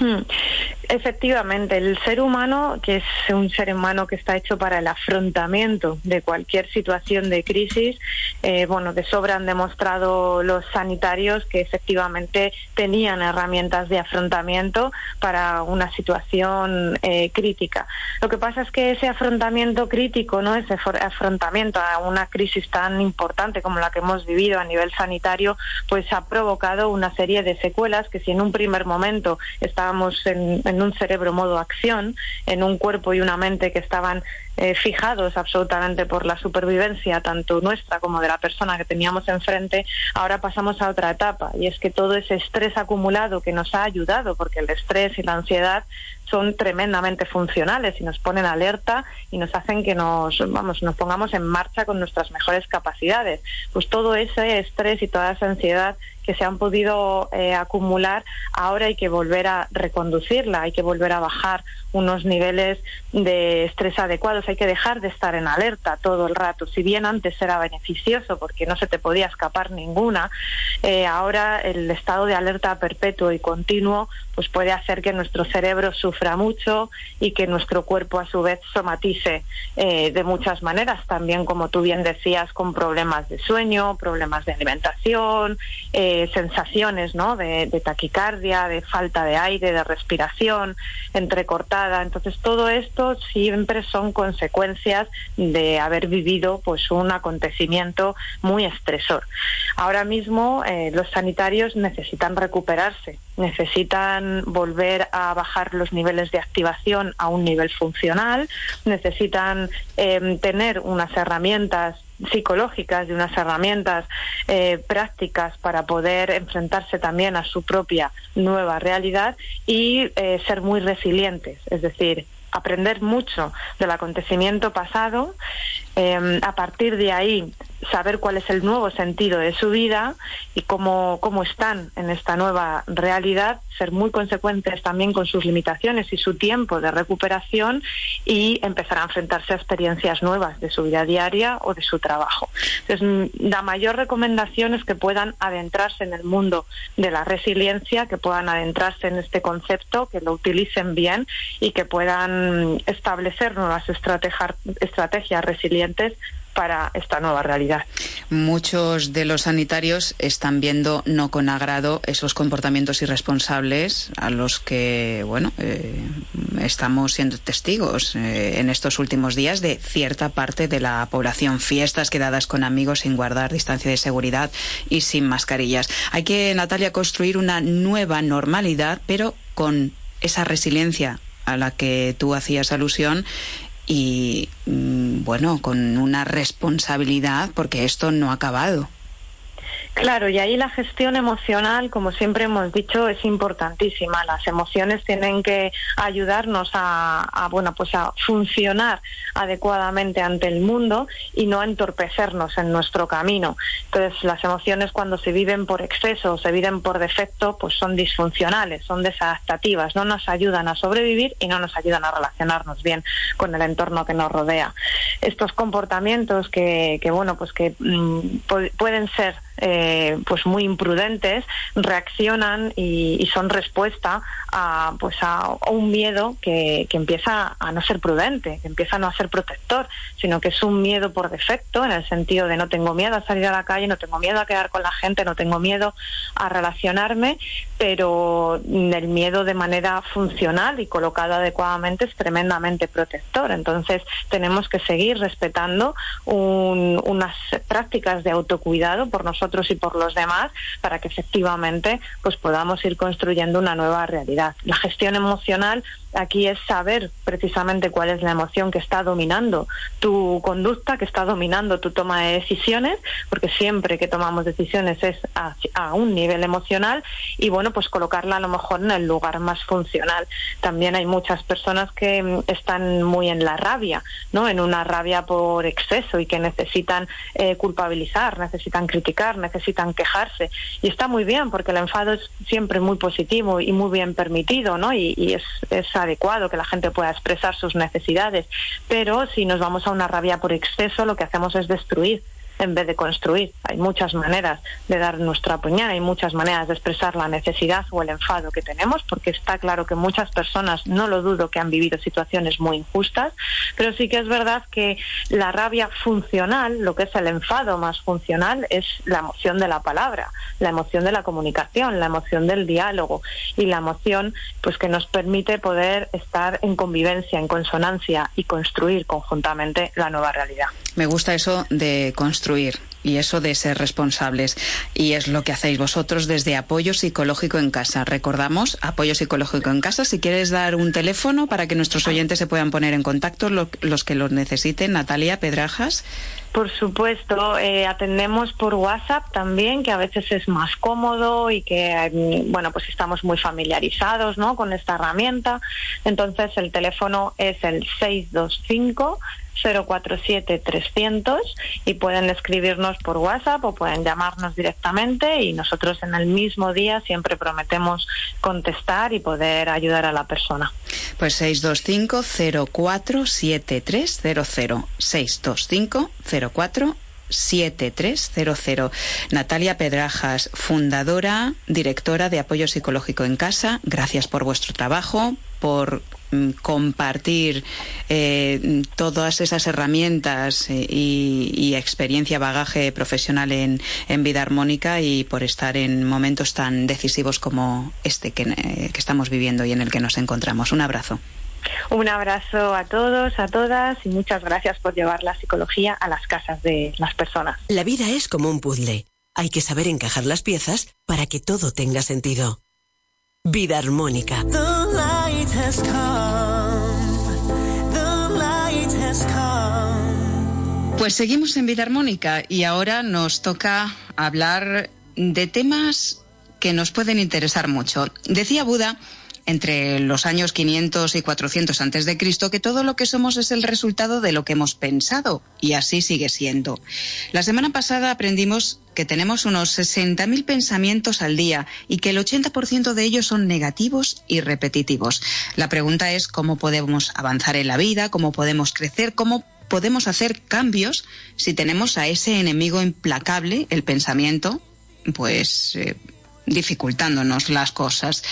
Hmm. Efectivamente, el ser humano, que es un ser humano que está hecho para el afrontamiento de cualquier situación de crisis, eh, bueno, de sobra han demostrado los sanitarios que efectivamente tenían herramientas de afrontamiento para una situación eh, crítica. Lo que pasa es que ese afrontamiento crítico, no ese afrontamiento a una crisis tan importante como la que hemos vivido a nivel sanitario, pues ha provocado una serie de secuelas que si en un primer momento estábamos en, en un cerebro modo acción, en un cuerpo y una mente que estaban eh, fijados absolutamente por la supervivencia, tanto nuestra como de la persona que teníamos enfrente, ahora pasamos a otra etapa. Y es que todo ese estrés acumulado que nos ha ayudado, porque el estrés y la ansiedad son tremendamente funcionales y nos ponen alerta y nos hacen que nos vamos nos pongamos en marcha con nuestras mejores capacidades. Pues todo ese estrés y toda esa ansiedad que se han podido eh, acumular ahora hay que volver a reconducirla hay que volver a bajar unos niveles de estrés adecuados hay que dejar de estar en alerta todo el rato. Si bien antes era beneficioso porque no se te podía escapar ninguna eh, ahora el estado de alerta perpetuo y continuo pues puede hacer que nuestro cerebro sufra mucho y que nuestro cuerpo a su vez somatice eh, de muchas maneras, también como tú bien decías, con problemas de sueño, problemas de alimentación, eh, sensaciones ¿no? de, de, taquicardia, de falta de aire, de respiración entrecortada. Entonces todo esto siempre son consecuencias de haber vivido pues un acontecimiento muy estresor. Ahora mismo eh, los sanitarios necesitan recuperarse, necesitan volver a bajar los niveles de activación a un nivel funcional, necesitan eh, tener unas herramientas psicológicas y unas herramientas eh, prácticas para poder enfrentarse también a su propia nueva realidad y eh, ser muy resilientes, es decir, aprender mucho del acontecimiento pasado, eh, a partir de ahí saber cuál es el nuevo sentido de su vida y cómo, cómo están en esta nueva realidad, ser muy consecuentes también con sus limitaciones y su tiempo de recuperación y empezar a enfrentarse a experiencias nuevas de su vida diaria o de su trabajo. Entonces, la mayor recomendación es que puedan adentrarse en el mundo de la resiliencia, que puedan adentrarse en este concepto, que lo utilicen bien y que puedan establecer nuevas estrategias, estrategias para esta nueva realidad. Muchos de los sanitarios están viendo no con agrado esos comportamientos irresponsables a los que, bueno, eh, estamos siendo testigos eh, en estos últimos días de cierta parte de la población. Fiestas quedadas con amigos sin guardar distancia de seguridad y sin mascarillas. Hay que, Natalia, construir una nueva normalidad, pero con esa resiliencia a la que tú hacías alusión y mm, bueno, con una responsabilidad porque esto no ha acabado. Claro, y ahí la gestión emocional, como siempre hemos dicho, es importantísima. Las emociones tienen que ayudarnos a, bueno, pues a funcionar adecuadamente ante el mundo y no a entorpecernos en nuestro camino. Entonces, las emociones cuando se viven por exceso o se viven por defecto, pues son disfuncionales, son desadaptativas, no nos ayudan a sobrevivir y no nos ayudan a relacionarnos bien con el entorno que nos rodea. Estos comportamientos que, que bueno, pues que mm, pueden ser eh, pues muy imprudentes reaccionan y, son respuesta a pues a, un miedo que, que, empieza a no ser prudente, que empieza a no ser protector, sino que es un miedo por defecto en el sentido de no tengo miedo a salir a la calle, no tengo miedo a quedar con la gente, no tengo miedo a relacionarme, pero el miedo de manera funcional y colocado adecuadamente es tremendamente protector. Entonces tenemos que seguir respetando unas prácticas de autocuidado por nosotros y por los demás para que efectivamente pues podamos ir construyendo una nueva realidad. La gestión emocional aquí es saber precisamente cuál es la emoción que está dominando tu conducta, que está dominando tu toma de decisiones, porque siempre que tomamos decisiones es a, un nivel emocional y bueno, pues colocarla a lo mejor en el lugar más funcional. También hay muchas personas que mm, están muy en la rabia, ¿no? En una rabia por exceso y que necesitan eh, culpabilizar, necesitan criticar, necesitan quejarse. Y está muy bien porque el enfado es siempre muy positivo y muy bien permitido, ¿no? Y, y es, es adecuado que la gente pueda expresar sus necesidades. Pero si nos vamos a una rabia por exceso, lo que hacemos es destruir en vez de construir. Hay muchas maneras de dar nuestra opinión, hay muchas maneras de expresar la necesidad o el enfado que tenemos, porque está claro que muchas personas, no lo dudo, que han vivido situaciones muy injustas, pero sí que es verdad que la rabia funcional, lo que es el enfado más funcional, es la emoción de la palabra, la emoción de la comunicación, la emoción del diálogo y la emoción pues que nos permite poder estar en convivencia, en consonancia y construir conjuntamente la nueva realidad. Me gusta eso de construir y eso de ser responsables. Y es lo que hacéis vosotros desde Apoyo Psicológico en Casa. Recordamos, Apoyo Psicológico en Casa, si quieres dar un teléfono para que nuestros oyentes se puedan poner en contacto, los que lo necesiten. Natalia Pedrajas. Por supuesto, eh, atendemos por WhatsApp también, que a veces es más cómodo y que, mm, bueno, pues estamos muy familiarizados, ¿no? Con esta herramienta. Entonces, el teléfono es el 625 047 300 y pueden escribirnos por WhatsApp o pueden llamarnos directamente y nosotros en el mismo día siempre prometemos contestar y poder ayudar a la persona. Pues 625 047300 625 04 7300. Natalia Pedrajas, fundadora, directora de Apoyo Psicológico en Casa, gracias por vuestro trabajo, por mm, compartir eh, todas esas herramientas eh, y, experiencia, bagaje profesional en, vida armónica y por estar en momentos tan decisivos como este que, eh, que estamos viviendo y en el que nos encontramos. Un abrazo. Un abrazo a todos, a todas y muchas gracias por llevar la psicología a las casas de las personas. La vida es como un puzzle. Hay que saber encajar las piezas para que todo tenga sentido. Vida armónica. Pues seguimos en Vida Armónica y ahora nos toca hablar de temas que nos pueden interesar mucho. Decía Buda entre los años 500 y 400 antes de Cristo que todo lo que somos es el resultado de lo que hemos pensado y así sigue siendo. La semana pasada aprendimos que tenemos unos 60.000 pensamientos al día y que el 80% de ellos son negativos y repetitivos. La pregunta es cómo podemos avanzar en la vida, cómo podemos crecer, cómo podemos hacer cambios si tenemos a ese enemigo implacable, el pensamiento, pues eh, dificultándonos las cosas.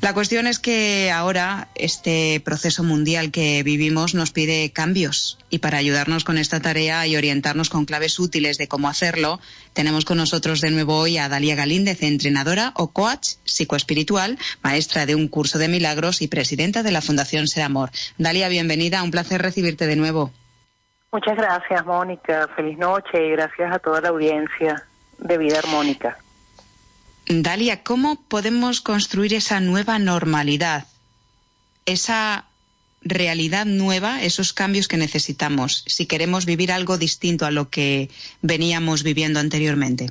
La cuestión es que ahora este proceso mundial que vivimos nos pide cambios y para ayudarnos con esta tarea y orientarnos con claves útiles de cómo hacerlo, tenemos con nosotros de nuevo hoy a Dalia Galíndez, entrenadora o coach psicoespiritual, maestra de un curso de milagros y presidenta de la Fundación Ser Amor. Dalia, bienvenida, un placer recibirte de nuevo. Muchas gracias, Mónica. Feliz noche y gracias a toda la audiencia de Vida Armónica. Dalia, ¿cómo podemos construir esa nueva normalidad? Esa realidad nueva, esos cambios que necesitamos, si queremos vivir algo distinto a lo que veníamos viviendo anteriormente.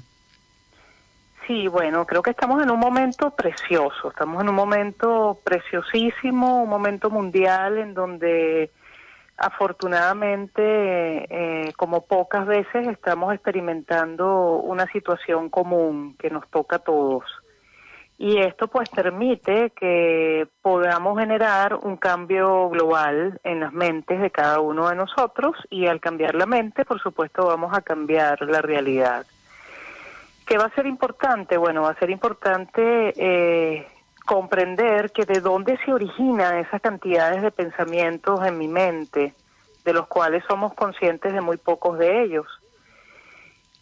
Sí, bueno, creo que estamos en un momento precioso, estamos en un momento preciosísimo, un momento mundial en donde afortunadamente, eh, como pocas veces, estamos experimentando una situación común que nos toca a todos. Y esto pues permite que podamos generar un cambio global en las mentes de cada uno de nosotros y al cambiar la mente, por supuesto, vamos a cambiar la realidad. ¿Qué va a ser importante? Bueno, va a ser importante eh, comprender que de dónde se originan esas cantidades de pensamientos en mi mente, de los cuales somos conscientes de muy pocos de ellos.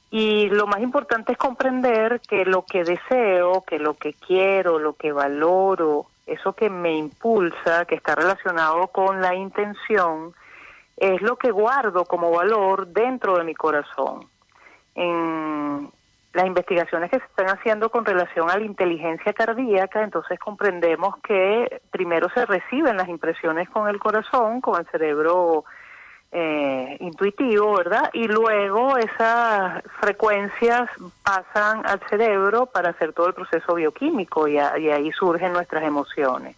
Y lo más importante es comprender que lo que deseo, que lo que quiero, lo que valoro, eso que me impulsa, que está relacionado con la intención, es lo que guardo como valor dentro de mi corazón. En, las investigaciones que se están haciendo con relación a la inteligencia cardíaca, entonces comprendemos que primero se reciben las impresiones con el corazón, con el cerebro eh, intuitivo, ¿verdad? Y luego esas frecuencias pasan al cerebro para hacer todo el proceso bioquímico y ahí surgen nuestras emociones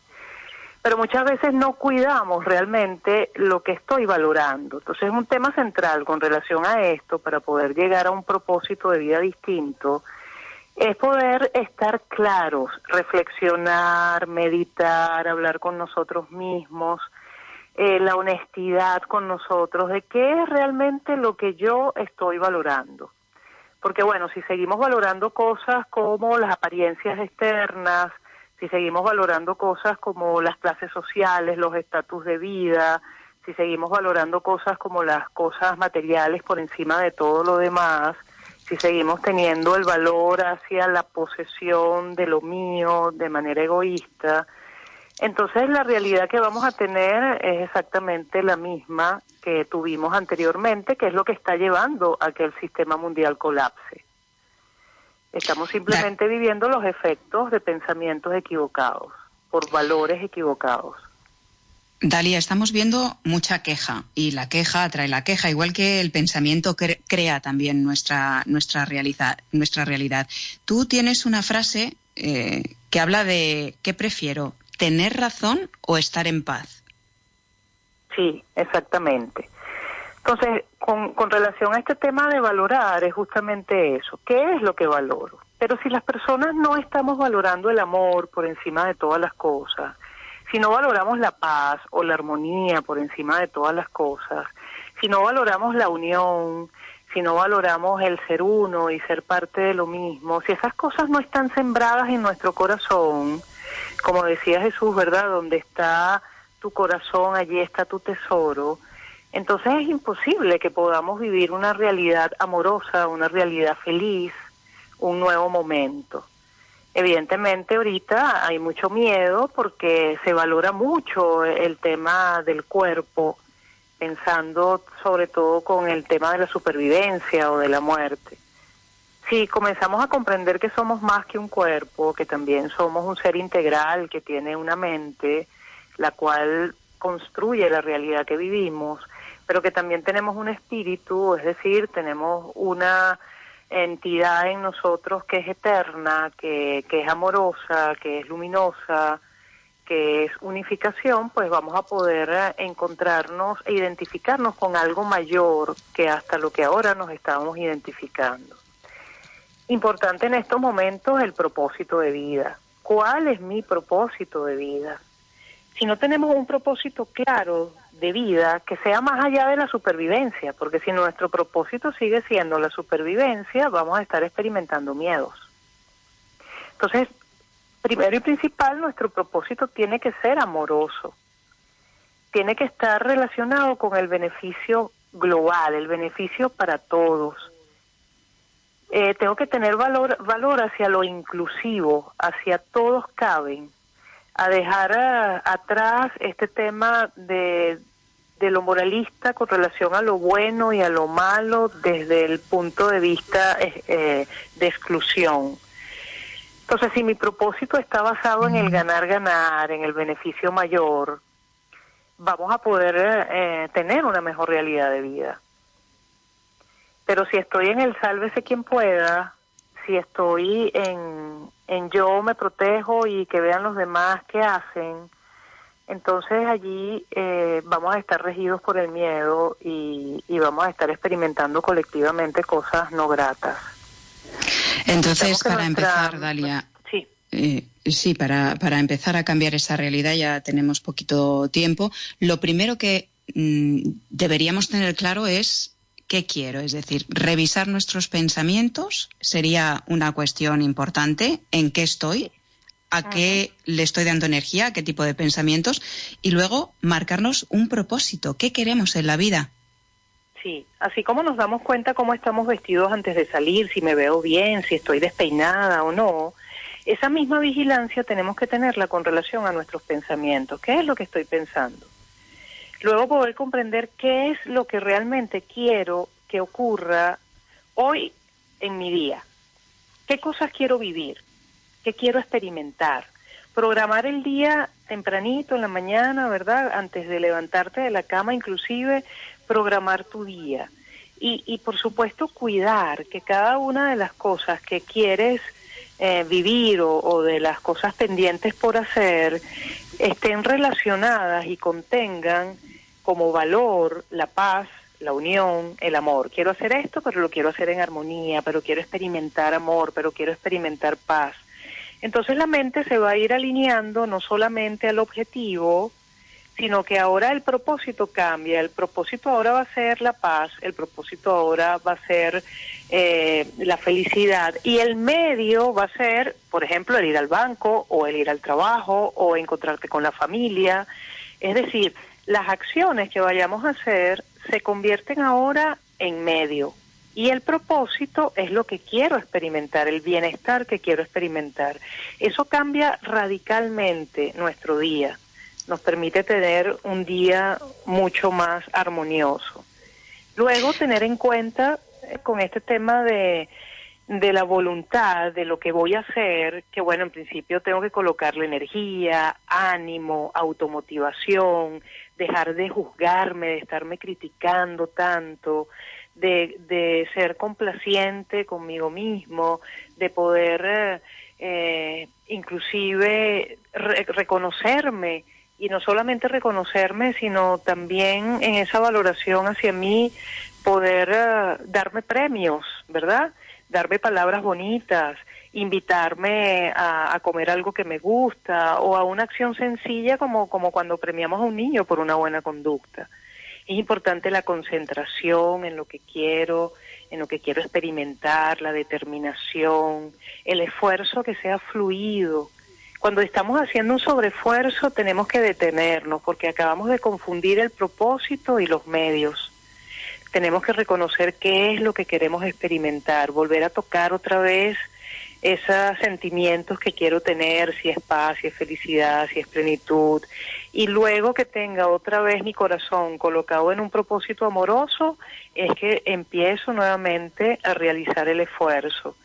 pero muchas veces no cuidamos realmente lo que estoy valorando. Entonces es un tema central con relación a esto para poder llegar a un propósito de vida distinto, es poder estar claros, reflexionar, meditar, hablar con nosotros mismos, eh, la honestidad con nosotros, de qué es realmente lo que yo estoy valorando. Porque bueno, si seguimos valorando cosas como las apariencias externas, si seguimos valorando cosas como las clases sociales, los estatus de vida, si seguimos valorando cosas como las cosas materiales por encima de todo lo demás, si seguimos teniendo el valor hacia la posesión de lo mío de manera egoísta, entonces la realidad que vamos a tener es exactamente la misma que tuvimos anteriormente, que es lo que está llevando a que el sistema mundial colapse. Estamos simplemente viviendo los efectos de pensamientos equivocados, por valores equivocados. Dalia, estamos viendo mucha queja y la queja atrae la queja, igual que el pensamiento crea también nuestra, nuestra, realidad, nuestra realidad. Tú tienes una frase eh, que habla de ¿qué prefiero? ¿Tener razón o estar en paz? Sí, exactamente. Entonces, con, con relación a este tema de valorar, es justamente eso. ¿Qué es lo que valoro? Pero si las personas no estamos valorando el amor por encima de todas las cosas, si no valoramos la paz o la armonía por encima de todas las cosas, si no valoramos la unión, si no valoramos el ser uno y ser parte de lo mismo, si esas cosas no están sembradas en nuestro corazón, como decía Jesús, ¿verdad? Donde está tu corazón, allí está tu tesoro entonces es imposible que podamos vivir una realidad amorosa, una realidad feliz, un nuevo momento. Evidentemente ahorita hay mucho miedo porque se valora mucho el tema del cuerpo, pensando sobre todo con el tema de la supervivencia o de la muerte. Si comenzamos a comprender que somos más que un cuerpo, que también somos un ser integral que tiene una mente, la cual construye la realidad que vivimos, pero que también tenemos un espíritu, es decir, tenemos una entidad en nosotros que es eterna, que, que es amorosa, que es luminosa, que es unificación, pues vamos a poder eh, encontrarnos e identificarnos con algo mayor que hasta lo que ahora nos estábamos identificando. Importante en estos momentos el propósito de vida. ¿Cuál es mi propósito de vida? Si no tenemos un propósito claro de vida que sea más allá de la supervivencia, porque si nuestro propósito sigue siendo la supervivencia, vamos a estar experimentando miedos. Entonces, primero y principal, nuestro propósito tiene que ser amoroso, tiene que estar relacionado con el beneficio global, el beneficio para todos. Eh, tengo que tener valor, valor hacia lo inclusivo, hacia todos caben, a dejar eh, atrás este tema de, de lo moralista con relación a lo bueno y a lo malo desde el punto de vista eh, de exclusión. Entonces, si mi propósito está basado en el ganar-ganar, en el beneficio mayor, vamos a poder eh, tener una mejor realidad de vida. Pero si estoy en el sálvese quien pueda, si estoy en, en yo me protejo y que vean los demás qué hacen, entonces allí eh, vamos a estar regidos por el miedo y, y vamos a estar experimentando colectivamente cosas no gratas. Entonces, para empezar, Dalia, sí, eh, sí para, para empezar a cambiar esa realidad ya tenemos poquito tiempo. Lo primero que mm, deberíamos tener claro es qué quiero, es decir, revisar nuestros pensamientos sería una cuestión importante, en qué estoy, a qué le estoy dando energía, a qué tipo de pensamientos, y luego marcarnos un propósito, qué queremos en la vida. Sí, así como nos damos cuenta cómo estamos vestidos antes de salir, si me veo bien, si estoy despeinada o no, esa misma vigilancia tenemos que tenerla con relación a nuestros pensamientos. ¿Qué es lo que estoy pensando? Luego poder comprender qué es lo que realmente quiero que ocurra hoy en mi día. ¿Qué cosas quiero vivir? ¿Qué quiero experimentar? Programar el día tempranito, en la mañana, ¿verdad? Antes de levantarte de la cama, inclusive programar tu día. Y, y por supuesto cuidar que cada una de las cosas que quieres eh, vivir o, o, de las cosas pendientes por hacer estén relacionadas y contengan como valor la paz, la unión, el amor. Quiero hacer esto, pero lo quiero hacer en armonía, pero quiero experimentar amor, pero quiero experimentar paz. Entonces la mente se va a ir alineando no solamente al objetivo, sino que ahora el propósito cambia, el propósito ahora va a ser la paz, el propósito ahora va a ser eh, la felicidad y el medio va a ser, por ejemplo, el ir al banco o el ir al trabajo o encontrarte con la familia. Es decir, las acciones que vayamos a hacer se convierten ahora en medio y el propósito es lo que quiero experimentar, el bienestar que quiero experimentar. Eso cambia radicalmente nuestro día nos permite tener un día mucho más armonioso. Luego, tener en cuenta eh, con este tema de, de la voluntad, de lo que voy a hacer, que bueno, en principio tengo que colocarle energía, ánimo, automotivación, dejar de juzgarme, de estarme criticando tanto, de, de ser complaciente conmigo mismo, de poder eh, inclusive re reconocerme y no solamente reconocerme, sino también en esa valoración hacia mí poder uh, darme premios, ¿verdad? Darme palabras bonitas, invitarme a, a, comer algo que me gusta o a una acción sencilla como, como cuando premiamos a un niño por una buena conducta. Es importante la concentración en lo que quiero, en lo que quiero experimentar, la determinación, el esfuerzo que sea fluido, cuando estamos haciendo un sobreesfuerzo tenemos que detenernos porque acabamos de confundir el propósito y los medios. Tenemos que reconocer qué es lo que queremos experimentar, volver a tocar otra vez esos sentimientos que quiero tener, si es paz, si es felicidad, si es plenitud, y luego que tenga otra vez mi corazón colocado en un propósito amoroso, es que empiezo nuevamente a realizar el esfuerzo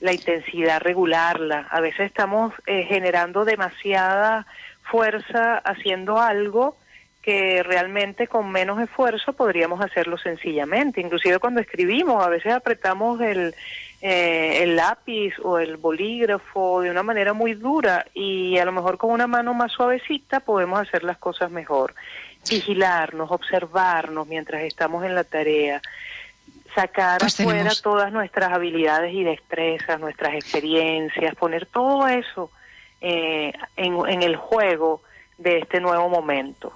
la intensidad, regularla. A veces estamos eh, generando demasiada fuerza haciendo algo que realmente con menos esfuerzo podríamos hacerlo sencillamente. Inclusive cuando escribimos, a veces apretamos el, eh, el lápiz o el bolígrafo de una manera muy dura y a lo mejor con una mano más suavecita podemos hacer las cosas mejor. Vigilarnos, observarnos mientras estamos en la tarea, sacar Pues afuera tenemos- todas nuestras habilidades y destrezas, nuestras experiencias, poner todo eso eh, en, en el juego de este nuevo momento.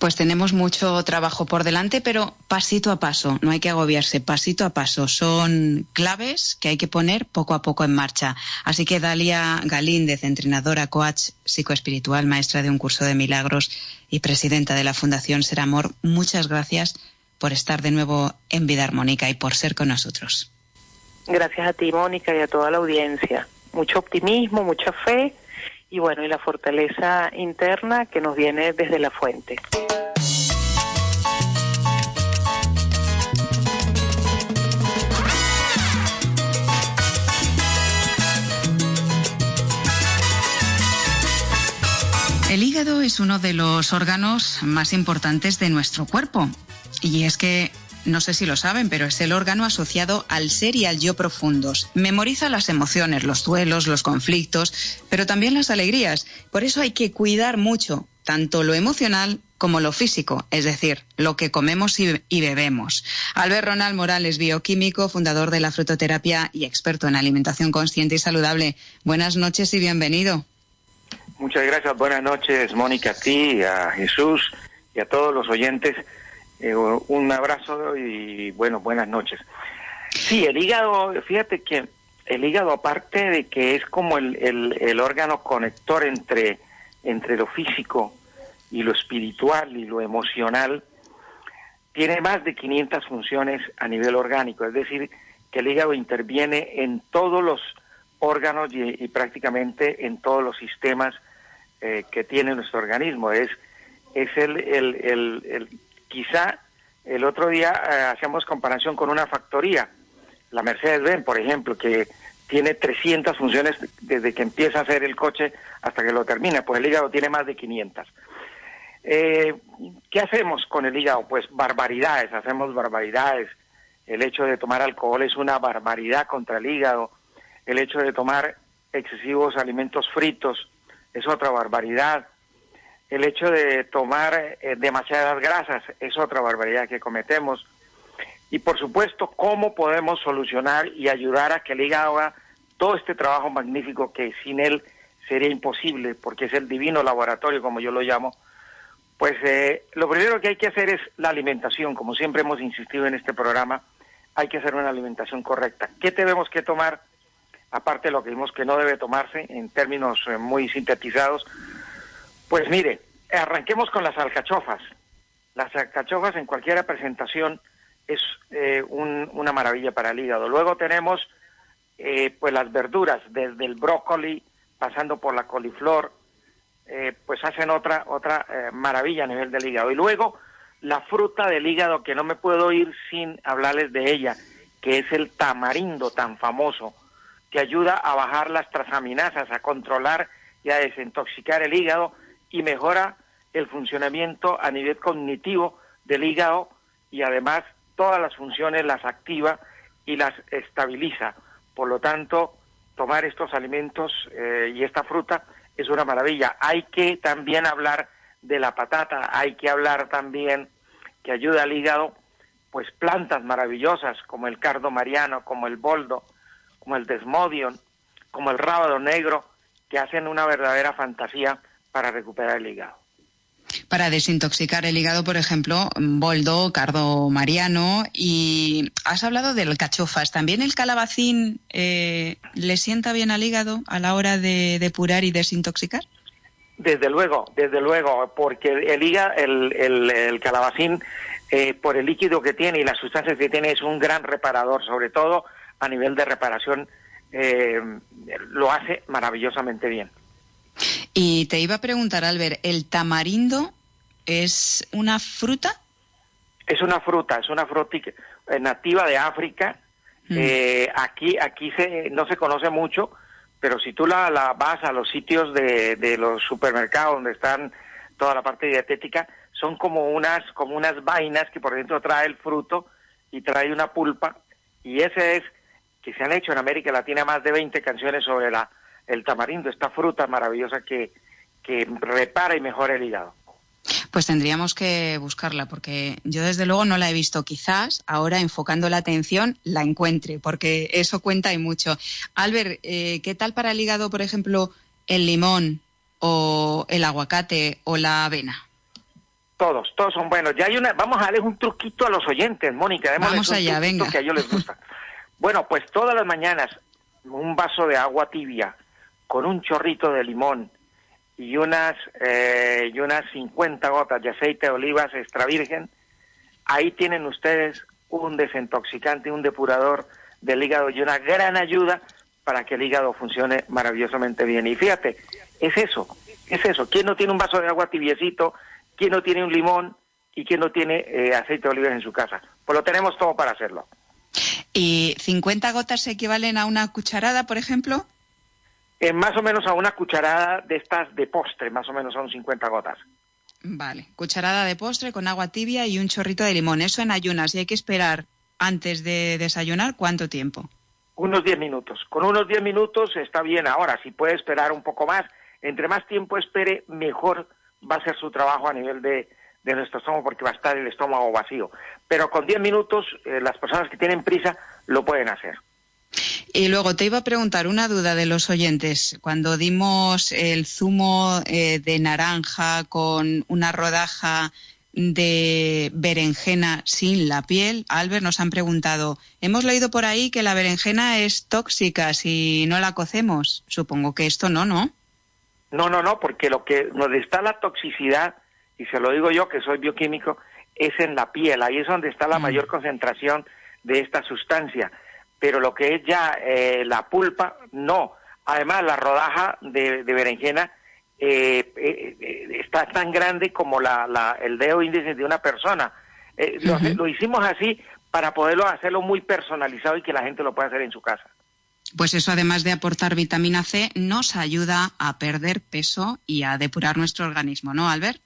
Pues tenemos mucho trabajo por delante, pero pasito a paso, no hay que agobiarse, pasito a paso. Son claves que hay que poner poco a poco en marcha. Así que Dalia Galíndez, entrenadora, coach psicoespiritual, maestra de un curso de milagros y presidenta de la Fundación Ser Amor, muchas gracias por estar de nuevo en Vida Armónica y por ser con nosotros. Gracias a ti, Mónica, y a toda la audiencia. Mucho optimismo, mucha fe y bueno, y la fortaleza interna que nos viene desde la fuente. El hígado es uno de los órganos más importantes de nuestro cuerpo. Y es que, no sé si lo saben, pero es el órgano asociado al ser y al yo profundos. Memoriza las emociones, los duelos, los conflictos, pero también las alegrías. Por eso hay que cuidar mucho tanto lo emocional como lo físico, es decir, lo que comemos y, bebemos. Albert Ronald Morales, bioquímico, fundador de la frutoterapia y experto en alimentación consciente y saludable. Buenas noches y bienvenido. Muchas gracias, buenas noches, Mónica, a ti, a Jesús y a todos los oyentes. Eh, un abrazo y bueno, buenas noches. Sí, el hígado, fíjate que el hígado, aparte de que es como el, el, el órgano conector entre, entre lo físico y lo espiritual y lo emocional, tiene más de 500 funciones a nivel orgánico, es decir, que el hígado interviene en todos los órganos y, y prácticamente en todos los sistemas eh, que tiene nuestro organismo. Es, es el, el, quizá el otro día eh, hacíamos comparación con una factoría, la Mercedes-Benz, por ejemplo, que tiene 300 funciones desde que empieza a hacer el coche hasta que lo termina, pues el hígado tiene más de 500. Eh, ¿Qué hacemos con el hígado? Pues barbaridades, hacemos barbaridades. El hecho de tomar alcohol es una barbaridad contra el hígado. El hecho de tomar excesivos alimentos fritos es otra barbaridad. El hecho de tomar eh, demasiadas grasas es otra barbaridad que cometemos. Y por supuesto, cómo podemos solucionar y ayudar a que el haga todo este trabajo magnífico que sin él sería imposible, porque es el divino laboratorio, como yo lo llamo. Pues eh, lo primero que hay que hacer es la alimentación, como siempre hemos insistido en este programa, hay que hacer una alimentación correcta. ¿Qué tenemos que tomar? Aparte de lo que vimos que no debe tomarse en términos eh, muy sintetizados, pues mire, arranquemos con las alcachofas. Las alcachofas en cualquier presentación es eh, un, una maravilla para el hígado. Luego tenemos eh, pues las verduras, desde el brócoli, pasando por la coliflor, eh, pues hacen otra otra eh, maravilla a nivel del hígado. Y luego la fruta del hígado que no me puedo ir sin hablarles de ella, que es el tamarindo tan famoso, que ayuda a bajar las transaminasas, a controlar y a desintoxicar el hígado y mejora el funcionamiento a nivel cognitivo del hígado y además todas las funciones las activa y las estabiliza. Por lo tanto, tomar estos alimentos eh, y esta fruta es una maravilla. Hay que también hablar de la patata, hay que hablar también que ayuda al hígado, pues plantas maravillosas como el cardo mariano, como el boldo, como el desmodium, como el rábado negro, que hacen una verdadera fantasía para recuperar el hígado. Para desintoxicar el hígado, por ejemplo, boldo, cardo mariano y has hablado del cachofas. ¿También el calabacín eh, le sienta bien al hígado a la hora de depurar y desintoxicar? Desde luego, desde luego, porque el hígado, el, el, el calabacín, eh, por el líquido que tiene y las sustancias que tiene, es un gran reparador, sobre todo a nivel de reparación, eh, lo hace maravillosamente bien. Y te iba a preguntar, Albert, ¿el tamarindo es una fruta? Es una fruta, es una fruta eh, nativa de África. Mm. Eh, aquí aquí se, no se conoce mucho, pero si tú la, la vas a los sitios de, de, los supermercados donde están toda la parte dietética, son como unas, como unas vainas que por dentro trae el fruto y trae una pulpa, y ese es que se han hecho en América Latina más de 20 canciones sobre la, el tamarindo, esta fruta maravillosa que, que repara y mejora el hígado. Pues tendríamos que buscarla, porque yo desde luego no la he visto. Quizás ahora enfocando la atención la encuentre, porque eso cuenta y mucho. Albert, eh, ¿qué tal para el hígado, por ejemplo, el limón o el aguacate o la avena? Todos, todos son buenos. Ya hay una, vamos a darles un truquito a los oyentes, Mónica. Vamos allá, venga. Que a ellos les gusta. bueno, pues todas las mañanas un vaso de agua tibia con un chorrito de limón y unas eh, y unas 50 gotas de aceite de olivas extra virgen, ahí tienen ustedes un desintoxicante, un depurador del hígado y una gran ayuda para que el hígado funcione maravillosamente bien. Y fíjate, es eso, es eso. ¿Quién no tiene un vaso de agua tibiecito? ¿Quién no tiene un limón? ¿Y quién no tiene eh, aceite de olivas en su casa? Pues lo tenemos todo para hacerlo. ¿Y 50 gotas equivalen a una cucharada, por ejemplo? Más o menos a una cucharada de estas de postre, más o menos son 50 gotas. Vale, cucharada de postre con agua tibia y un chorrito de limón. Eso en ayunas y hay que esperar antes de desayunar cuánto tiempo. Unos 10 minutos. Con unos 10 minutos está bien. Ahora, si puede esperar un poco más, entre más tiempo espere, mejor va a ser su trabajo a nivel de, nuestro estómago porque va a estar el estómago vacío. Pero con 10 minutos, eh, las personas que tienen prisa lo pueden hacer. Y luego te iba a preguntar una duda de los oyentes. Cuando dimos el zumo eh, de naranja con una rodaja de berenjena sin la piel, Albert nos han preguntado, hemos leído por ahí que la berenjena es tóxica si no la cocemos. Supongo que esto no, ¿no? No, no, no, porque lo que donde está la toxicidad, y se lo digo yo que soy bioquímico, es en la piel, ahí es donde está la mm. mayor concentración de esta sustancia pero lo que es ya eh, la pulpa, no. Además, la rodaja de, berenjena eh, eh, está tan grande como la, el dedo índice de una persona. lo, hicimos así para poderlo hacerlo muy personalizado y que la gente lo pueda hacer en su casa. Pues eso, además de aportar vitamina C, nos ayuda a perder peso y a depurar nuestro organismo, ¿no, Albert?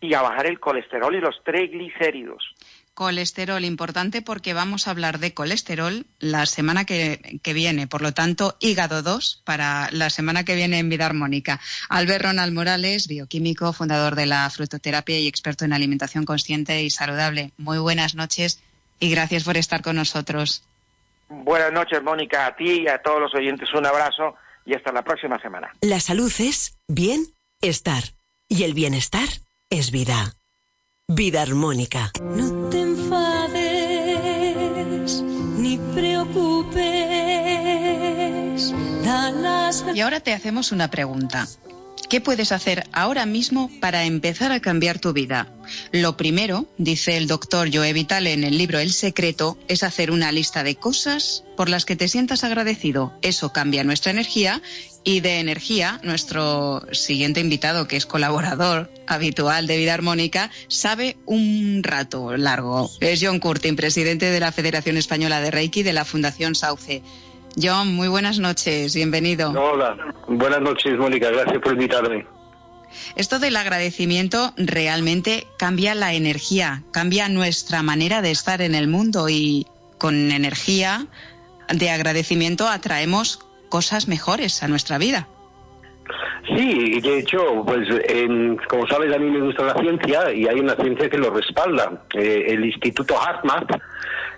Y a bajar el colesterol y los triglicéridos colesterol importante porque vamos a hablar de colesterol la semana que, viene. Por lo tanto, hígado 2 para la semana que viene en Vida Armónica. Albert Ronald Morales, bioquímico, fundador de la frutoterapia y experto en alimentación consciente y saludable. Muy buenas noches y gracias por estar con nosotros. Buenas noches, Mónica. A ti y a todos los oyentes un abrazo y hasta la próxima semana. La salud es bien estar y el bienestar es vida. Vida armónica. No te enfades ni preocupes. Y ahora te hacemos una pregunta. ¿Qué puedes hacer ahora mismo para empezar a cambiar tu vida? Lo primero, dice el doctor Joe Vitale en el libro El Secreto, es hacer una lista de cosas por las que te sientas agradecido. Eso cambia nuestra energía y de energía, nuestro siguiente invitado, que es colaborador habitual de Vida Armónica, sabe un rato largo. Es John Curtin, presidente de la Federación Española de Reiki de la Fundación Sauce. John, muy buenas noches, bienvenido. Hola, buenas noches, Mónica, gracias por invitarme. Esto del agradecimiento realmente cambia la energía, cambia nuestra manera de estar en el mundo y con energía de agradecimiento atraemos cosas mejores a nuestra vida. Sí, de hecho, pues como sabes, a mí me gusta la ciencia y hay una ciencia que lo respalda. Eh, el Instituto HeartMath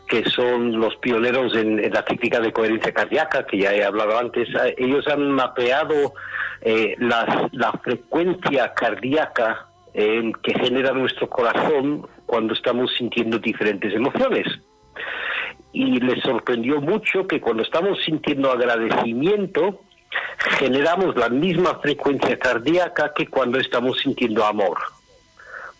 que son los pioneros en, la técnica de coherencia cardíaca, que ya he hablado antes. Eh, ellos han mapeado eh, la, frecuencia cardíaca eh, que genera nuestro corazón cuando estamos sintiendo diferentes emociones. Y les sorprendió mucho que cuando estamos sintiendo agradecimiento, generamos la misma frecuencia cardíaca que cuando estamos sintiendo amor.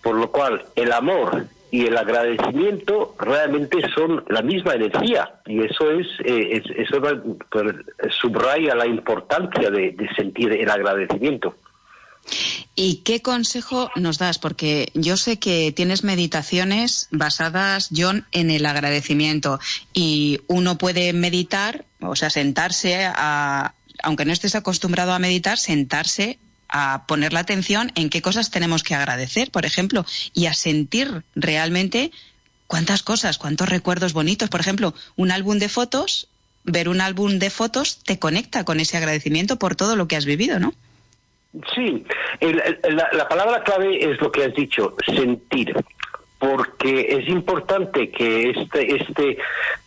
Por lo cual, el amor y el agradecimiento realmente son la misma energía y eso es, eh, eso pues, subraya la importancia de, sentir el agradecimiento. ¿Y qué consejo nos das? Porque yo sé que tienes meditaciones basadas, John, en el agradecimiento y uno puede meditar, o sea, sentarse a, aunque no estés acostumbrado a meditar, sentarse a poner la atención en qué cosas tenemos que agradecer, por ejemplo, y a sentir realmente cuántas cosas, cuántos recuerdos bonitos. Por ejemplo, un álbum de fotos ver un álbum de fotos te conecta con ese agradecimiento por todo lo que has vivido, ¿no? Sí, la, palabra clave es lo que has dicho, sentir, porque es importante que este, este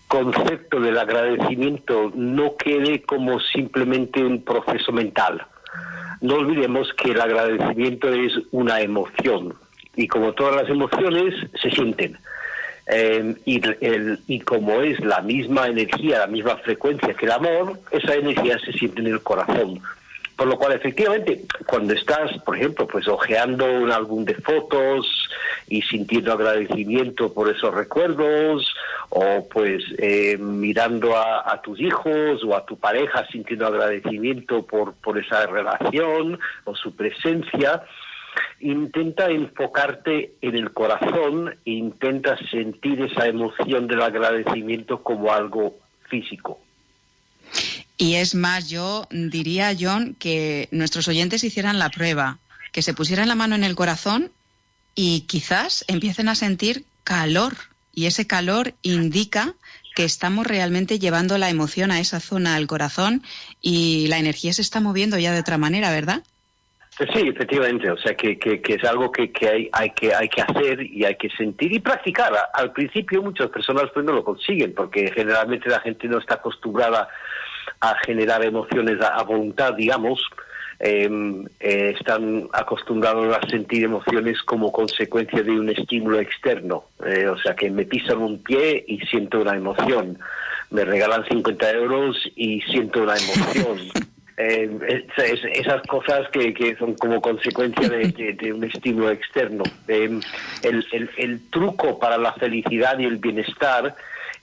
concepto del agradecimiento no quede como simplemente un proceso mental. No olvidemos que el agradecimiento es una emoción y como todas las emociones se sienten. Eh, y como es la misma energía, la misma frecuencia que el amor, esa energía se siente en el corazón. Por lo cual, efectivamente, cuando estás, por ejemplo, pues ojeando un álbum de fotos y sintiendo agradecimiento por esos recuerdos, o pues eh, mirando a, tus hijos o a tu pareja sintiendo agradecimiento por, por esa relación o su presencia, intenta enfocarte en el corazón e intenta sentir esa emoción del agradecimiento como algo físico. Y es más, yo diría, John, que nuestros oyentes hicieran la prueba, que se pusieran la mano en el corazón y quizás empiecen a sentir calor. Y ese calor indica que estamos realmente llevando la emoción a esa zona del corazón y la energía se está moviendo ya de otra manera, ¿verdad? Sí, efectivamente, o sea que, que, es algo que, que, hay, hay que hay que hacer y hay que sentir y practicar. Al principio muchas personas pues no lo consiguen porque generalmente la gente no está acostumbrada a generar emociones a, voluntad, digamos, em, eh, están acostumbrados a sentir emociones como consecuencia de un estímulo externo. Eh, o sea, que me pisan un pie y siento una emoción. Me regalan 50 euros y siento una emoción. Em, esas cosas que, que, son como consecuencia de, un estímulo externo. Em, el, el, el truco para la felicidad y el bienestar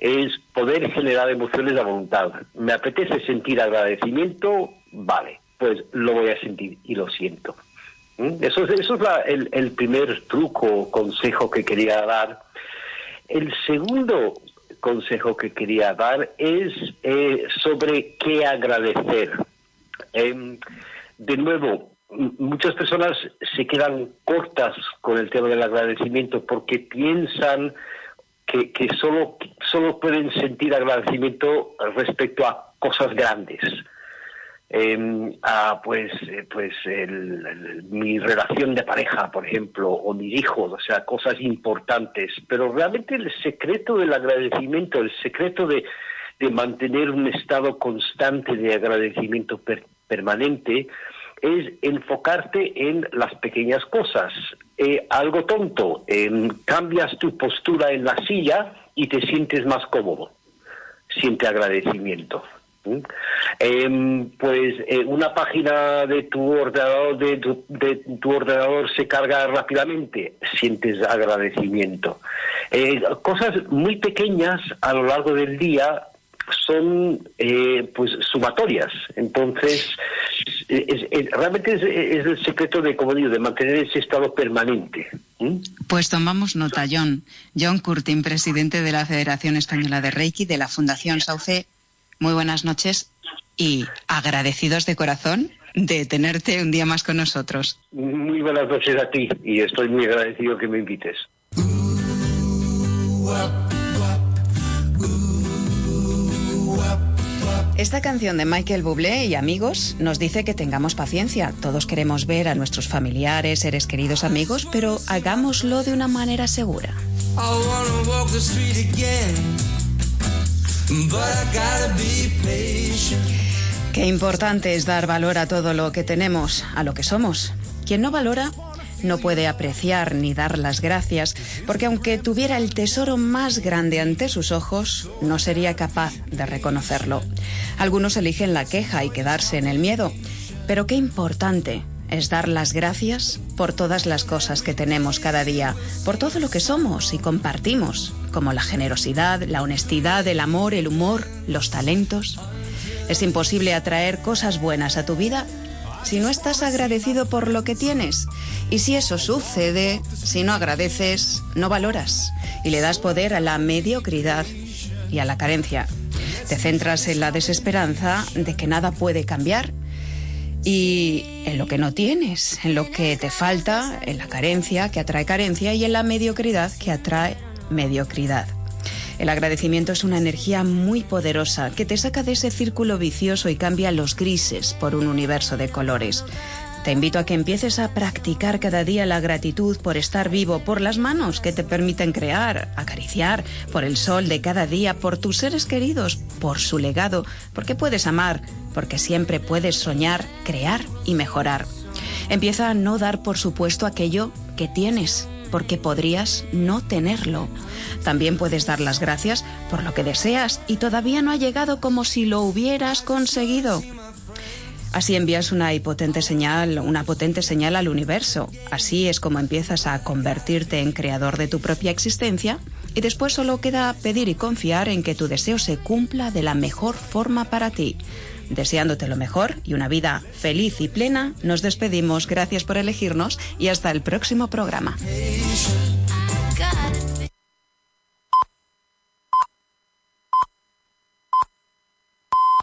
es poder generar emociones de voluntad. Me apetece sentir agradecimiento, vale, pues lo voy a sentir y lo siento. ¿Mm? Eso, es el, primer truco o consejo que quería dar. El segundo consejo que quería dar es eh, sobre qué agradecer. Em, de nuevo, muchas personas se quedan cortas con el tema del agradecimiento porque piensan que solo, solo pueden sentir agradecimiento respecto a cosas grandes. Em, a pues eh, pues mi relación de pareja por ejemplo o mis hijos o sea cosas importantes pero realmente el secreto del agradecimiento el secreto de, de mantener un estado constante de agradecimiento permanente es enfocarte en las pequeñas cosas. Eh, algo tonto, em, cambias tu postura en la silla y te sientes más cómodo. Siente agradecimiento. Em, pues eh, una página de tu ordenador de tu, ordenador se carga rápidamente sientes agradecimiento eh, cosas muy pequeñas a lo largo del día son eh, pues sumatorias. Entonces, realmente es, el secreto de, como digo, de mantener ese estado permanente. Pues tomamos nota, John. John Curtin, presidente de la Federación Española de Reiki, de la Fundación Sauce. Muy buenas noches y agradecidos de corazón de tenerte un día más con nosotros. Muy buenas noches a ti y estoy muy agradecido que me invites. Esta canción de Michael Bublé y amigos nos dice que tengamos paciencia. Todos queremos ver a nuestros familiares, seres queridos, amigos, pero hagámoslo de una manera segura. Qué importante es dar valor a todo lo que tenemos, a lo que somos. Quien no valora no puede apreciar ni dar las gracias, porque aunque tuviera el tesoro más grande ante sus ojos, no sería capaz de reconocerlo. Algunos eligen la queja y quedarse en el miedo, pero qué importante es dar las gracias por todas las cosas que tenemos cada día, por todo lo que somos y compartimos, como la generosidad, la honestidad, el amor, el humor, los talentos. Es imposible atraer cosas buenas a tu vida si no estás agradecido por lo que tienes. Y si eso sucede, si no agradeces, no valoras y le das poder a la mediocridad y a la carencia. Te centras en la desesperanza de que nada puede cambiar y en lo que no tienes, en lo que te falta, en la carencia que atrae carencia y en la mediocridad que atrae mediocridad. El agradecimiento es una energía muy poderosa que te saca de ese círculo vicioso y cambia los grises por un universo de colores. Te invito a que empieces a practicar cada día la gratitud por estar vivo, por las manos que te permiten crear, acariciar, por el sol de cada día, por tus seres queridos, por su legado, porque puedes amar, porque siempre puedes soñar, crear y mejorar. Empieza a no dar por supuesto aquello que tienes, porque podrías no tenerlo. También puedes dar las gracias por lo que deseas y todavía no ha llegado como si lo hubieras conseguido. Así envías una potente señal, una potente señal al universo. Así es como empiezas a convertirte en creador de tu propia existencia y después solo queda pedir y confiar en que tu deseo se cumpla de la mejor forma para ti. Deseándote lo mejor y una vida feliz y plena, nos despedimos. Gracias por elegirnos y hasta el próximo programa.